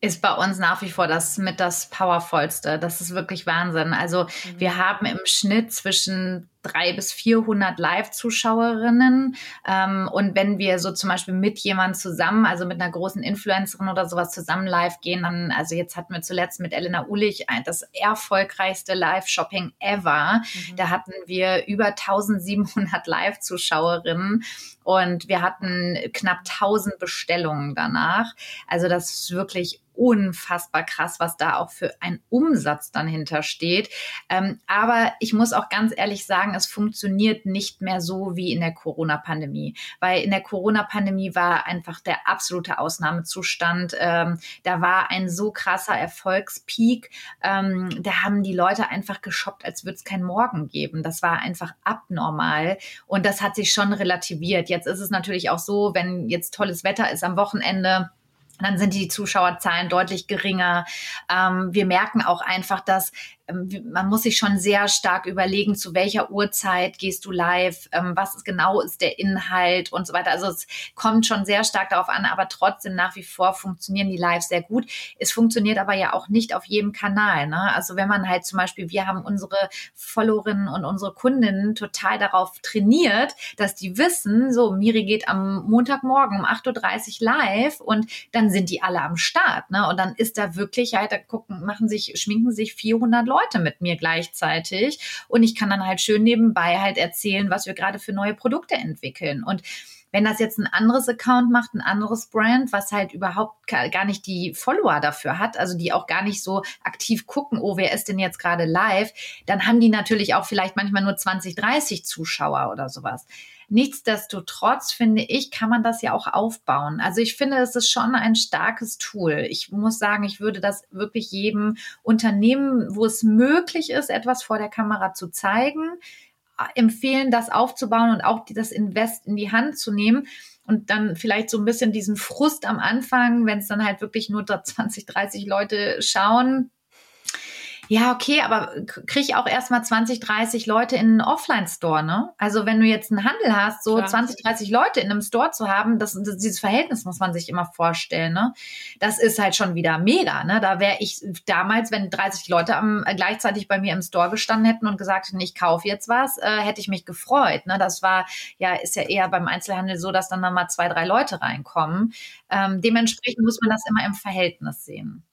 ist bei uns nach wie vor das mit das Powervollste. Das ist wirklich Wahnsinn. Also mhm. wir haben im Schnitt zwischen drei bis 400 Live-Zuschauerinnen. Ähm, und wenn wir so zum Beispiel mit jemand zusammen, also mit einer großen Influencerin oder sowas zusammen live gehen, dann, also jetzt hatten wir zuletzt mit Elena Ulich das erfolgreichste Live-Shopping ever. Mhm. Da hatten wir über 1700 Live-Zuschauerinnen und wir hatten knapp 1000 Bestellungen danach. Also das ist wirklich unfassbar krass, was da auch für ein Umsatz dann hintersteht. Ähm, aber ich muss auch ganz ehrlich sagen, es funktioniert nicht mehr so wie in der Corona-Pandemie, weil in der Corona-Pandemie war einfach der absolute Ausnahmezustand. Ähm, da war ein so krasser Erfolgspeak. Ähm, da haben die Leute einfach geshoppt, als würde es kein Morgen geben. Das war einfach abnormal und das hat sich schon relativiert. Jetzt ist es natürlich auch so, wenn jetzt tolles Wetter ist am Wochenende, dann sind die Zuschauerzahlen deutlich geringer. Ähm, wir merken auch einfach, dass man muss sich schon sehr stark überlegen, zu welcher Uhrzeit gehst du live, ähm, was genau ist der Inhalt und so weiter. Also es kommt schon sehr stark darauf an, aber trotzdem nach wie vor funktionieren die Lives sehr gut. Es funktioniert aber ja auch nicht auf jedem Kanal. Ne? Also wenn man halt zum Beispiel, wir haben unsere Followerinnen und unsere Kundinnen total darauf trainiert, dass die wissen, so Miri geht am Montagmorgen um 8.30 Uhr live und dann sind die alle am Start. Ne? Und dann ist da wirklich halt, da gucken, machen sich, schminken sich 400 Leute Leute mit mir gleichzeitig und ich kann dann halt schön nebenbei halt erzählen, was wir gerade für neue Produkte entwickeln und wenn das jetzt ein anderes Account macht, ein anderes Brand, was halt überhaupt gar nicht die Follower dafür hat, also die auch gar nicht so aktiv gucken, oh, wer ist denn jetzt gerade live, dann haben die natürlich auch vielleicht manchmal nur 20, 30 Zuschauer oder sowas. Nichtsdestotrotz finde ich, kann man das ja auch aufbauen. Also ich finde, es ist schon ein starkes Tool. Ich muss sagen, ich würde das wirklich jedem Unternehmen, wo es möglich ist, etwas vor der Kamera zu zeigen, empfehlen, das aufzubauen und auch das Invest in die Hand zu nehmen und dann vielleicht so ein bisschen diesen Frust am Anfang, wenn es dann halt wirklich nur 20, 30 <laughs> Leute schauen, ja, okay, aber kriege ich auch erstmal 20, 30 Leute in einen Offline-Store, ne? Also wenn du jetzt einen Handel hast, so Klar. 20, 30 Leute in einem Store zu haben, das, das, dieses Verhältnis muss man sich immer vorstellen, ne? Das ist halt schon wieder mega, ne? Da wäre ich damals, wenn 30 Leute am, äh, gleichzeitig bei mir im Store gestanden hätten und gesagt hätten, ich kaufe jetzt was, äh, hätte ich mich gefreut, ne? Das war, ja, ist ja eher beim Einzelhandel so, dass dann nochmal zwei, drei Leute reinkommen. Ähm, dementsprechend muss man das immer im Verhältnis sehen.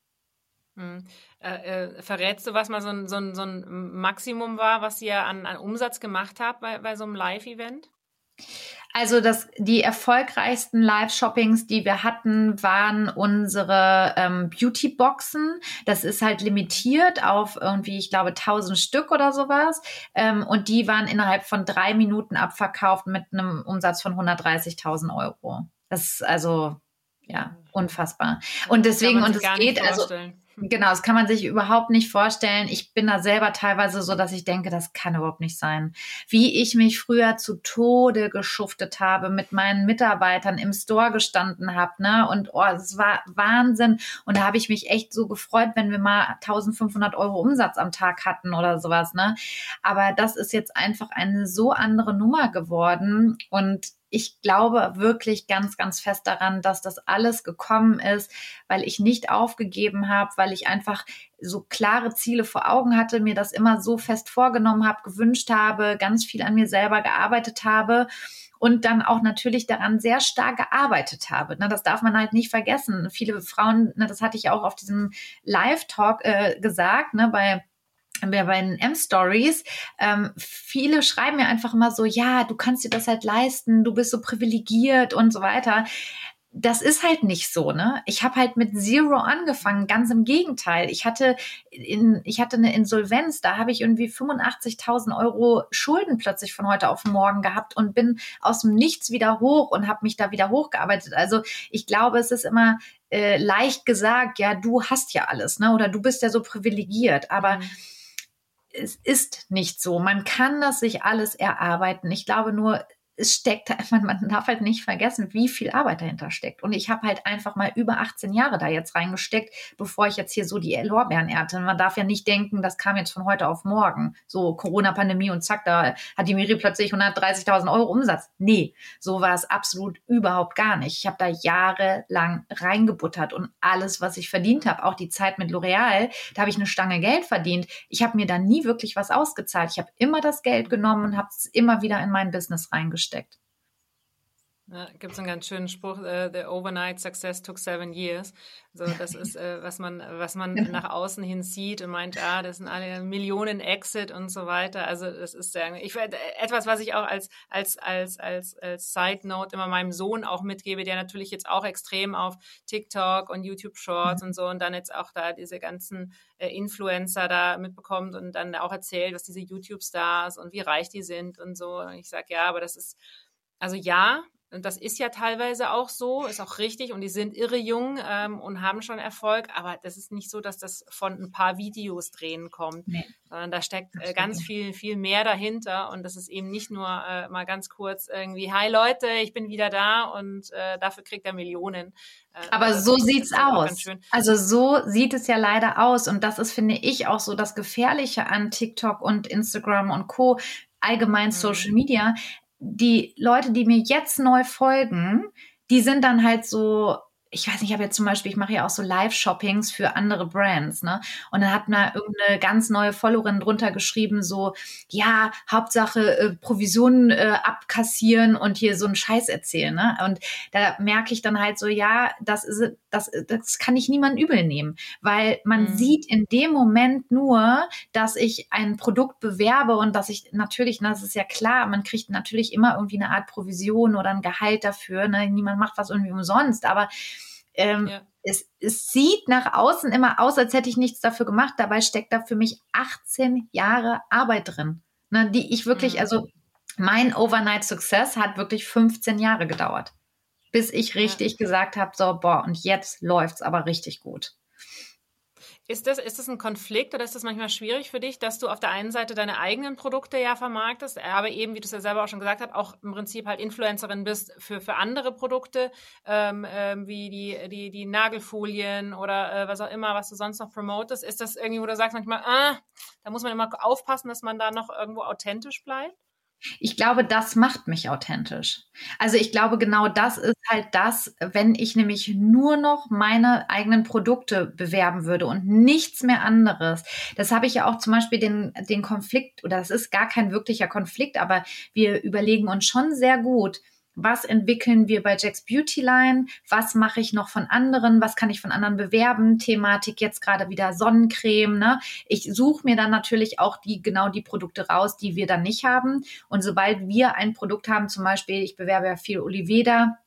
Hm. Äh, äh, verrätst du, was mal so ein, so ein, so ein Maximum war, was ihr an, an Umsatz gemacht habt bei, bei so einem Live-Event? Also das, die erfolgreichsten Live-Shoppings, die wir hatten, waren unsere ähm, Beauty-Boxen. Das ist halt limitiert auf irgendwie, ich glaube, 1000 Stück oder sowas. Ähm, und die waren innerhalb von drei Minuten abverkauft mit einem Umsatz von 130.000 Euro. Das ist also, ja, unfassbar. Und deswegen, und es geht, also Genau, das kann man sich überhaupt nicht vorstellen. Ich bin da selber teilweise so, dass ich denke, das kann überhaupt nicht sein. Wie ich mich früher zu Tode geschuftet habe, mit meinen Mitarbeitern im Store gestanden habe, ne? Und oh, es war Wahnsinn. Und da habe ich mich echt so gefreut, wenn wir mal 1500 Euro Umsatz am Tag hatten oder sowas, ne? Aber das ist jetzt einfach eine so andere Nummer geworden und ich glaube wirklich ganz, ganz fest daran, dass das alles gekommen ist, weil ich nicht aufgegeben habe, weil ich einfach so klare Ziele vor Augen hatte, mir das immer so fest vorgenommen habe, gewünscht habe, ganz viel an mir selber gearbeitet habe und dann auch natürlich daran sehr stark gearbeitet habe. Ne, das darf man halt nicht vergessen. Viele Frauen, ne, das hatte ich auch auf diesem Live-Talk äh, gesagt, ne, bei bei den M-Stories, ähm, viele schreiben mir einfach immer so, ja, du kannst dir das halt leisten, du bist so privilegiert und so weiter das ist halt nicht so, ne? Ich habe halt mit Zero angefangen, ganz im Gegenteil. Ich hatte in, ich hatte eine Insolvenz, da habe ich irgendwie 85.000 Euro Schulden plötzlich von heute auf morgen gehabt und bin aus dem Nichts wieder hoch und habe mich da wieder hochgearbeitet. Also ich glaube, es ist immer äh, leicht gesagt, ja, du hast ja alles, ne? Oder du bist ja so privilegiert, aber mhm. Es ist nicht so. Man kann das sich alles erarbeiten. Ich glaube nur, es steckt, <laughs> man, man darf halt nicht vergessen, wie viel Arbeit dahinter steckt. Und ich habe halt einfach mal über 18 Jahre da jetzt reingesteckt, bevor ich jetzt hier so die Lorbeeren ernte. Man darf ja nicht denken, das kam jetzt von heute auf morgen. So Corona-Pandemie und zack, da hat die Miri plötzlich 130.000 Euro Umsatz. Nee, so war es absolut überhaupt gar nicht. Ich habe da jahrelang reingebuttert und alles, was ich verdient habe, auch die Zeit mit L'Oreal, da habe ich eine Stange Geld verdient. Ich habe mir da nie wirklich was ausgezahlt. Ich habe immer das Geld genommen und habe es immer wieder in mein Business reingestellt steckt. Ja, gibt es einen ganz schönen Spruch, uh, the overnight success took seven years. So, das ist, äh, was man, was man genau. nach außen hin sieht und meint, ah, das sind alle Millionen Exit und so weiter. Also das ist sehr, ich etwas, was ich auch als, als, als, als, als Side Note immer meinem Sohn auch mitgebe, der natürlich jetzt auch extrem auf TikTok und YouTube Shorts mhm. und so und dann jetzt auch da diese ganzen äh, Influencer da mitbekommt und dann auch erzählt, was diese YouTube Stars und wie reich die sind und so. Und ich sage, ja, aber das ist, also ja, und das ist ja teilweise auch so, ist auch richtig. Und die sind irre jung ähm, und haben schon Erfolg. Aber das ist nicht so, dass das von ein paar Videos drehen kommt, nee. sondern da steckt äh, ganz viel, viel mehr dahinter. Und das ist eben nicht nur äh, mal ganz kurz irgendwie, hi Leute, ich bin wieder da und äh, dafür kriegt er Millionen. Äh, Aber so sieht's aus. Also so sieht es ja leider aus. Und das ist, finde ich, auch so das Gefährliche an TikTok und Instagram und Co allgemein mhm. Social Media, die Leute, die mir jetzt neu folgen, die sind dann halt so ich weiß nicht, ich habe jetzt zum Beispiel, ich mache ja auch so Live-Shoppings für andere Brands, ne? Und dann hat mal irgendeine ganz neue Followerin drunter geschrieben, so, ja, Hauptsache äh, Provisionen äh, abkassieren und hier so einen Scheiß erzählen, ne? Und da merke ich dann halt so, ja, das ist, das, das kann ich niemand übel nehmen, weil man mhm. sieht in dem Moment nur, dass ich ein Produkt bewerbe und dass ich natürlich, na, das ist ja klar, man kriegt natürlich immer irgendwie eine Art Provision oder ein Gehalt dafür, ne? Niemand macht was irgendwie umsonst, aber ähm, ja. es, es sieht nach außen immer aus, als hätte ich nichts dafür gemacht. Dabei steckt da für mich 18 Jahre Arbeit drin, ne, die ich wirklich, mhm. also mein Overnight Success hat wirklich 15 Jahre gedauert, bis ich richtig ja. gesagt habe, so, boah, und jetzt läuft's aber richtig gut. Ist das, ist das ein Konflikt oder ist das manchmal schwierig für dich, dass du auf der einen Seite deine eigenen Produkte ja vermarktest, aber eben, wie du es ja selber auch schon gesagt hast, auch im Prinzip halt Influencerin bist für, für andere Produkte, ähm, ähm, wie die, die, die Nagelfolien oder äh, was auch immer, was du sonst noch promotest? Ist das irgendwie, wo du sagst manchmal, ah, da muss man immer aufpassen, dass man da noch irgendwo authentisch bleibt? Ich glaube, das macht mich authentisch. Also ich glaube, genau das ist halt das, wenn ich nämlich nur noch meine eigenen Produkte bewerben würde und nichts mehr anderes. Das habe ich ja auch zum Beispiel den, den Konflikt, oder das ist gar kein wirklicher Konflikt, aber wir überlegen uns schon sehr gut, was entwickeln wir bei Jack's Beauty Line, was mache ich noch von anderen, was kann ich von anderen bewerben, Thematik jetzt gerade wieder Sonnencreme, ne? Ich suche mir dann natürlich auch die, genau die Produkte raus, die wir dann nicht haben. Und sobald wir ein Produkt haben, zum Beispiel, ich bewerbe ja viel Oliveda,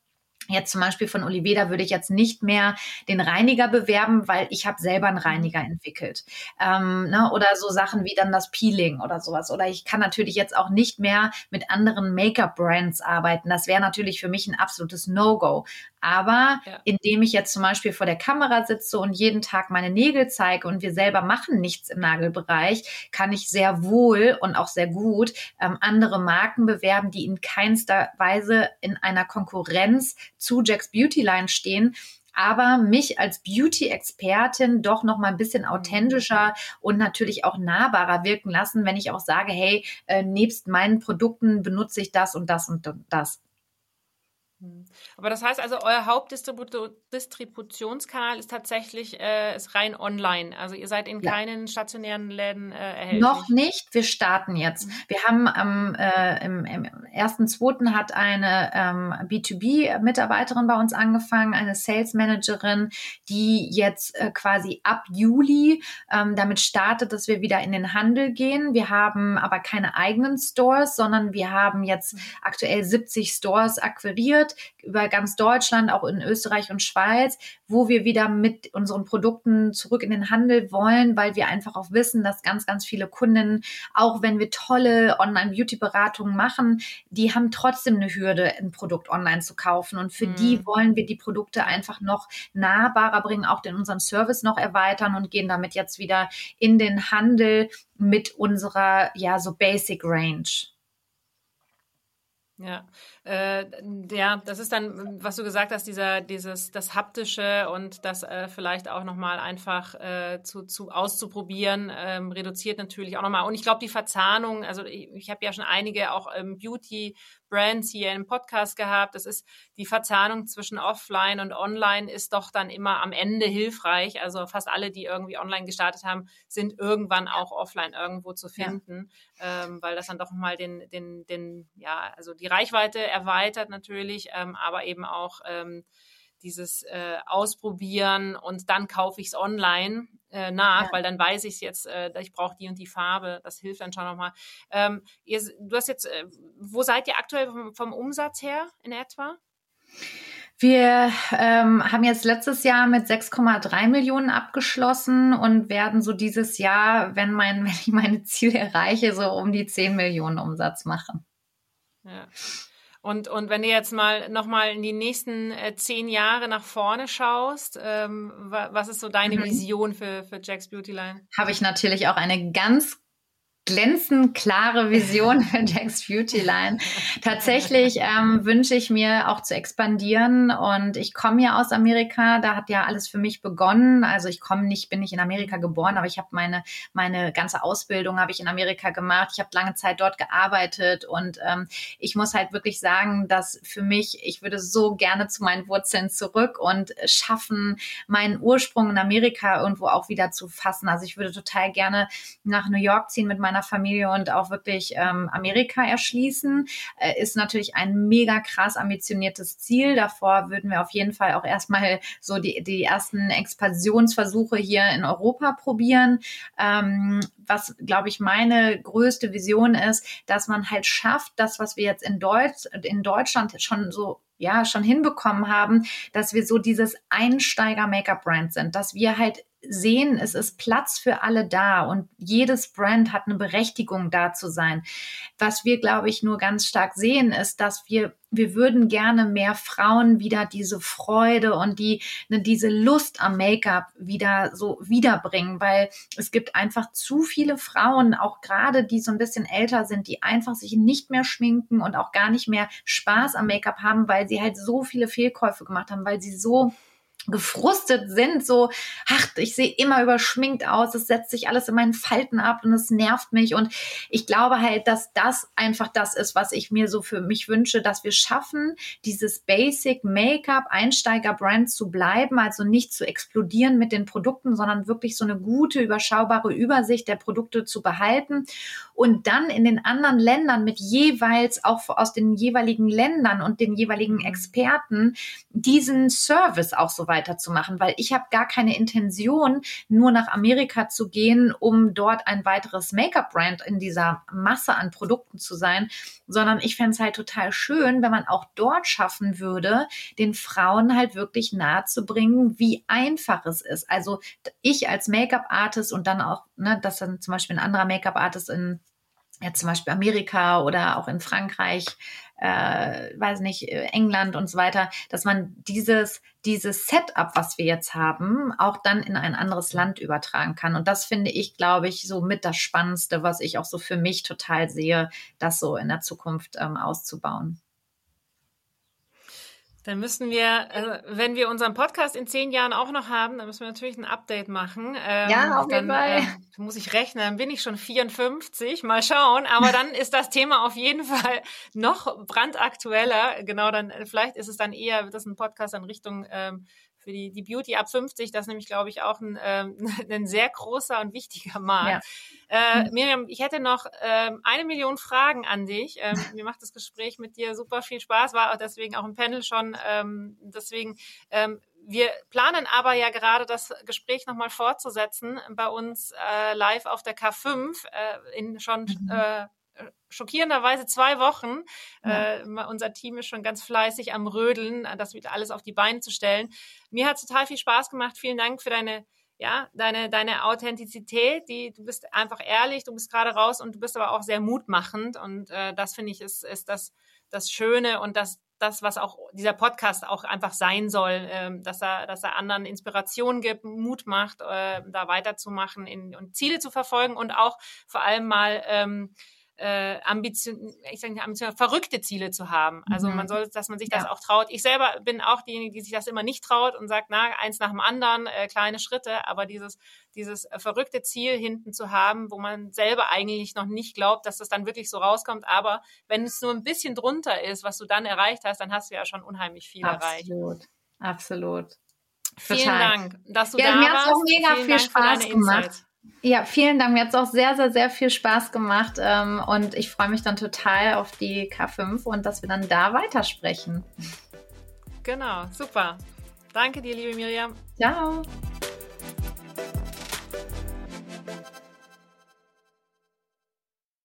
Jetzt zum Beispiel von Oliveda würde ich jetzt nicht mehr den Reiniger bewerben, weil ich habe selber einen Reiniger entwickelt. Ähm, ne? Oder so Sachen wie dann das Peeling oder sowas. Oder ich kann natürlich jetzt auch nicht mehr mit anderen Make-up-Brands arbeiten. Das wäre natürlich für mich ein absolutes No-Go. Aber ja. indem ich jetzt zum Beispiel vor der Kamera sitze und jeden Tag meine Nägel zeige und wir selber machen nichts im Nagelbereich, kann ich sehr wohl und auch sehr gut ähm, andere Marken bewerben, die in keinster Weise in einer Konkurrenz zu Jack's Beauty Line stehen, aber mich als Beauty-Expertin doch noch mal ein bisschen mhm. authentischer und natürlich auch nahbarer wirken lassen, wenn ich auch sage, hey, äh, nebst meinen Produkten benutze ich das und das und das. Hm. Aber das heißt also, euer Hauptdistributionskanal ist tatsächlich äh, ist rein online. Also ihr seid in ja. keinen stationären Läden äh, erhältlich. Noch nicht. Wir starten jetzt. Mhm. Wir haben ähm, äh, im, im ersten, zweiten hat eine ähm, B2B-Mitarbeiterin bei uns angefangen, eine Sales Managerin, die jetzt äh, quasi ab Juli ähm, damit startet, dass wir wieder in den Handel gehen. Wir haben aber keine eigenen Stores, sondern wir haben jetzt mhm. aktuell 70 Stores akquiriert wird über ganz Deutschland, auch in Österreich und Schweiz, wo wir wieder mit unseren Produkten zurück in den Handel wollen, weil wir einfach auch wissen, dass ganz, ganz viele Kunden, auch wenn wir tolle Online-Beauty-Beratungen machen, die haben trotzdem eine Hürde, ein Produkt online zu kaufen. Und für mhm. die wollen wir die Produkte einfach noch nahbarer bringen, auch den unseren Service noch erweitern und gehen damit jetzt wieder in den Handel mit unserer, ja, so Basic Range. Ja, äh, ja, das ist dann, was du gesagt hast, dieser, dieses, das haptische und das äh, vielleicht auch nochmal einfach äh, zu, zu auszuprobieren, ähm, reduziert natürlich auch nochmal. Und ich glaube, die Verzahnung, also ich, ich habe ja schon einige auch ähm, Beauty Brands hier im Podcast gehabt. Das ist die Verzahnung zwischen Offline und Online ist doch dann immer am Ende hilfreich. Also fast alle, die irgendwie online gestartet haben, sind irgendwann auch offline irgendwo zu finden, ja. ähm, weil das dann doch mal den, den, den, ja, also die Reichweite erweitert natürlich, ähm, aber eben auch ähm, dieses äh, Ausprobieren und dann kaufe ich es online äh, nach, ja. weil dann weiß ich es jetzt, äh, ich brauche die und die Farbe. Das hilft dann schon nochmal. Ähm, ihr, du hast jetzt, äh, wo seid ihr aktuell vom, vom Umsatz her in etwa? Wir ähm, haben jetzt letztes Jahr mit 6,3 Millionen abgeschlossen und werden so dieses Jahr, wenn, mein, <laughs> wenn ich meine Ziele erreiche, so um die 10 Millionen Umsatz machen. Ja. Und, und wenn du jetzt mal nochmal in die nächsten äh, zehn Jahre nach vorne schaust, ähm, was ist so deine mhm. Vision für, für Jack's Beauty Line? Habe ich natürlich auch eine ganz glänzend klare Vision <laughs> für Jack's Beauty Line. Tatsächlich ähm, wünsche ich mir auch zu expandieren und ich komme ja aus Amerika, da hat ja alles für mich begonnen. Also ich komme nicht, bin nicht in Amerika geboren, aber ich habe meine meine ganze Ausbildung habe ich in Amerika gemacht. Ich habe lange Zeit dort gearbeitet und ähm, ich muss halt wirklich sagen, dass für mich ich würde so gerne zu meinen Wurzeln zurück und schaffen, meinen Ursprung in Amerika irgendwo auch wieder zu fassen. Also ich würde total gerne nach New York ziehen mit meiner meiner Familie und auch wirklich ähm, Amerika erschließen. Äh, ist natürlich ein mega krass ambitioniertes Ziel. Davor würden wir auf jeden Fall auch erstmal so die, die ersten Expansionsversuche hier in Europa probieren. Ähm, was, glaube ich, meine größte Vision ist, dass man halt schafft, das, was wir jetzt in, Deutsch, in Deutschland schon so ja schon hinbekommen haben, dass wir so dieses Einsteiger-Make-up-Brand sind, dass wir halt sehen, es ist Platz für alle da und jedes Brand hat eine Berechtigung da zu sein. Was wir, glaube ich, nur ganz stark sehen, ist, dass wir, wir würden gerne mehr Frauen wieder diese Freude und die, ne, diese Lust am Make-up wieder so wiederbringen, weil es gibt einfach zu viele Frauen, auch gerade die so ein bisschen älter sind, die einfach sich nicht mehr schminken und auch gar nicht mehr Spaß am Make-up haben, weil sie halt so viele Fehlkäufe gemacht haben, weil sie so gefrustet sind, so, ach, ich sehe immer überschminkt aus, es setzt sich alles in meinen Falten ab und es nervt mich. Und ich glaube halt, dass das einfach das ist, was ich mir so für mich wünsche, dass wir schaffen, dieses Basic Make-up Einsteiger-Brand zu bleiben, also nicht zu explodieren mit den Produkten, sondern wirklich so eine gute, überschaubare Übersicht der Produkte zu behalten und dann in den anderen Ländern mit jeweils auch aus den jeweiligen Ländern und den jeweiligen mhm. Experten diesen Service auch so weiterzumachen, weil ich habe gar keine Intention, nur nach Amerika zu gehen, um dort ein weiteres Make-up-Brand in dieser Masse an Produkten zu sein, sondern ich fände es halt total schön, wenn man auch dort schaffen würde, den Frauen halt wirklich nahe zu bringen, wie einfach es ist. Also ich als Make-up-Artist und dann auch, ne, dass dann zum Beispiel ein anderer Make-up-Artist in ja, zum Beispiel Amerika oder auch in Frankreich äh, weiß nicht, äh, England und so weiter, dass man dieses, dieses Setup, was wir jetzt haben, auch dann in ein anderes Land übertragen kann. Und das finde ich, glaube ich, so mit das Spannendste, was ich auch so für mich total sehe, das so in der Zukunft ähm, auszubauen. Dann müssen wir, also wenn wir unseren Podcast in zehn Jahren auch noch haben, dann müssen wir natürlich ein Update machen. Ähm, ja, auf jeden Fall. Äh, muss ich rechnen, dann bin ich schon 54, mal schauen. Aber <laughs> dann ist das Thema auf jeden Fall noch brandaktueller. Genau, dann vielleicht ist es dann eher, wird das ein Podcast in Richtung ähm, für die, die Beauty ab 50, das ist nämlich, glaube ich, auch ein, ähm, <laughs> ein sehr großer und wichtiger Markt. Ja. Äh, mhm. Miriam, ich hätte noch ähm, eine Million Fragen an dich. Ähm, <laughs> mir macht das Gespräch mit dir super viel Spaß, war auch deswegen auch im Panel schon. Ähm, deswegen, ähm, wir planen aber ja gerade das Gespräch nochmal fortzusetzen bei uns äh, live auf der K5 äh, in schon mhm. äh, schockierenderweise zwei Wochen. Ja. Äh, unser Team ist schon ganz fleißig am Rödeln, das wieder alles auf die Beine zu stellen. Mir hat total viel Spaß gemacht. Vielen Dank für deine ja, deine, deine Authentizität, die, du bist einfach ehrlich, du bist gerade raus und du bist aber auch sehr mutmachend und äh, das finde ich ist, ist das, das Schöne und das, das, was auch dieser Podcast auch einfach sein soll, ähm, dass er, dass er anderen Inspiration gibt, Mut macht, äh, da weiterzumachen in, und Ziele zu verfolgen und auch vor allem mal ähm, äh, Ambition, ich sage nicht Ambition, verrückte Ziele zu haben. Also mhm. man soll, dass man sich das ja. auch traut. Ich selber bin auch diejenige, die sich das immer nicht traut und sagt, na, eins nach dem anderen, äh, kleine Schritte, aber dieses, dieses äh, verrückte Ziel hinten zu haben, wo man selber eigentlich noch nicht glaubt, dass das dann wirklich so rauskommt. Aber wenn es nur ein bisschen drunter ist, was du dann erreicht hast, dann hast du ja schon unheimlich viel Absolut. erreicht. Absolut. Absolut. Vielen. Dank, dass du ja, da warst. Mir hat auch mega Vielen viel Dank Spaß gemacht. Insights. Ja, vielen Dank. Mir hat es auch sehr, sehr, sehr viel Spaß gemacht. Ähm, und ich freue mich dann total auf die K5 und dass wir dann da weitersprechen. Genau, super. Danke dir, liebe Miriam. Ciao.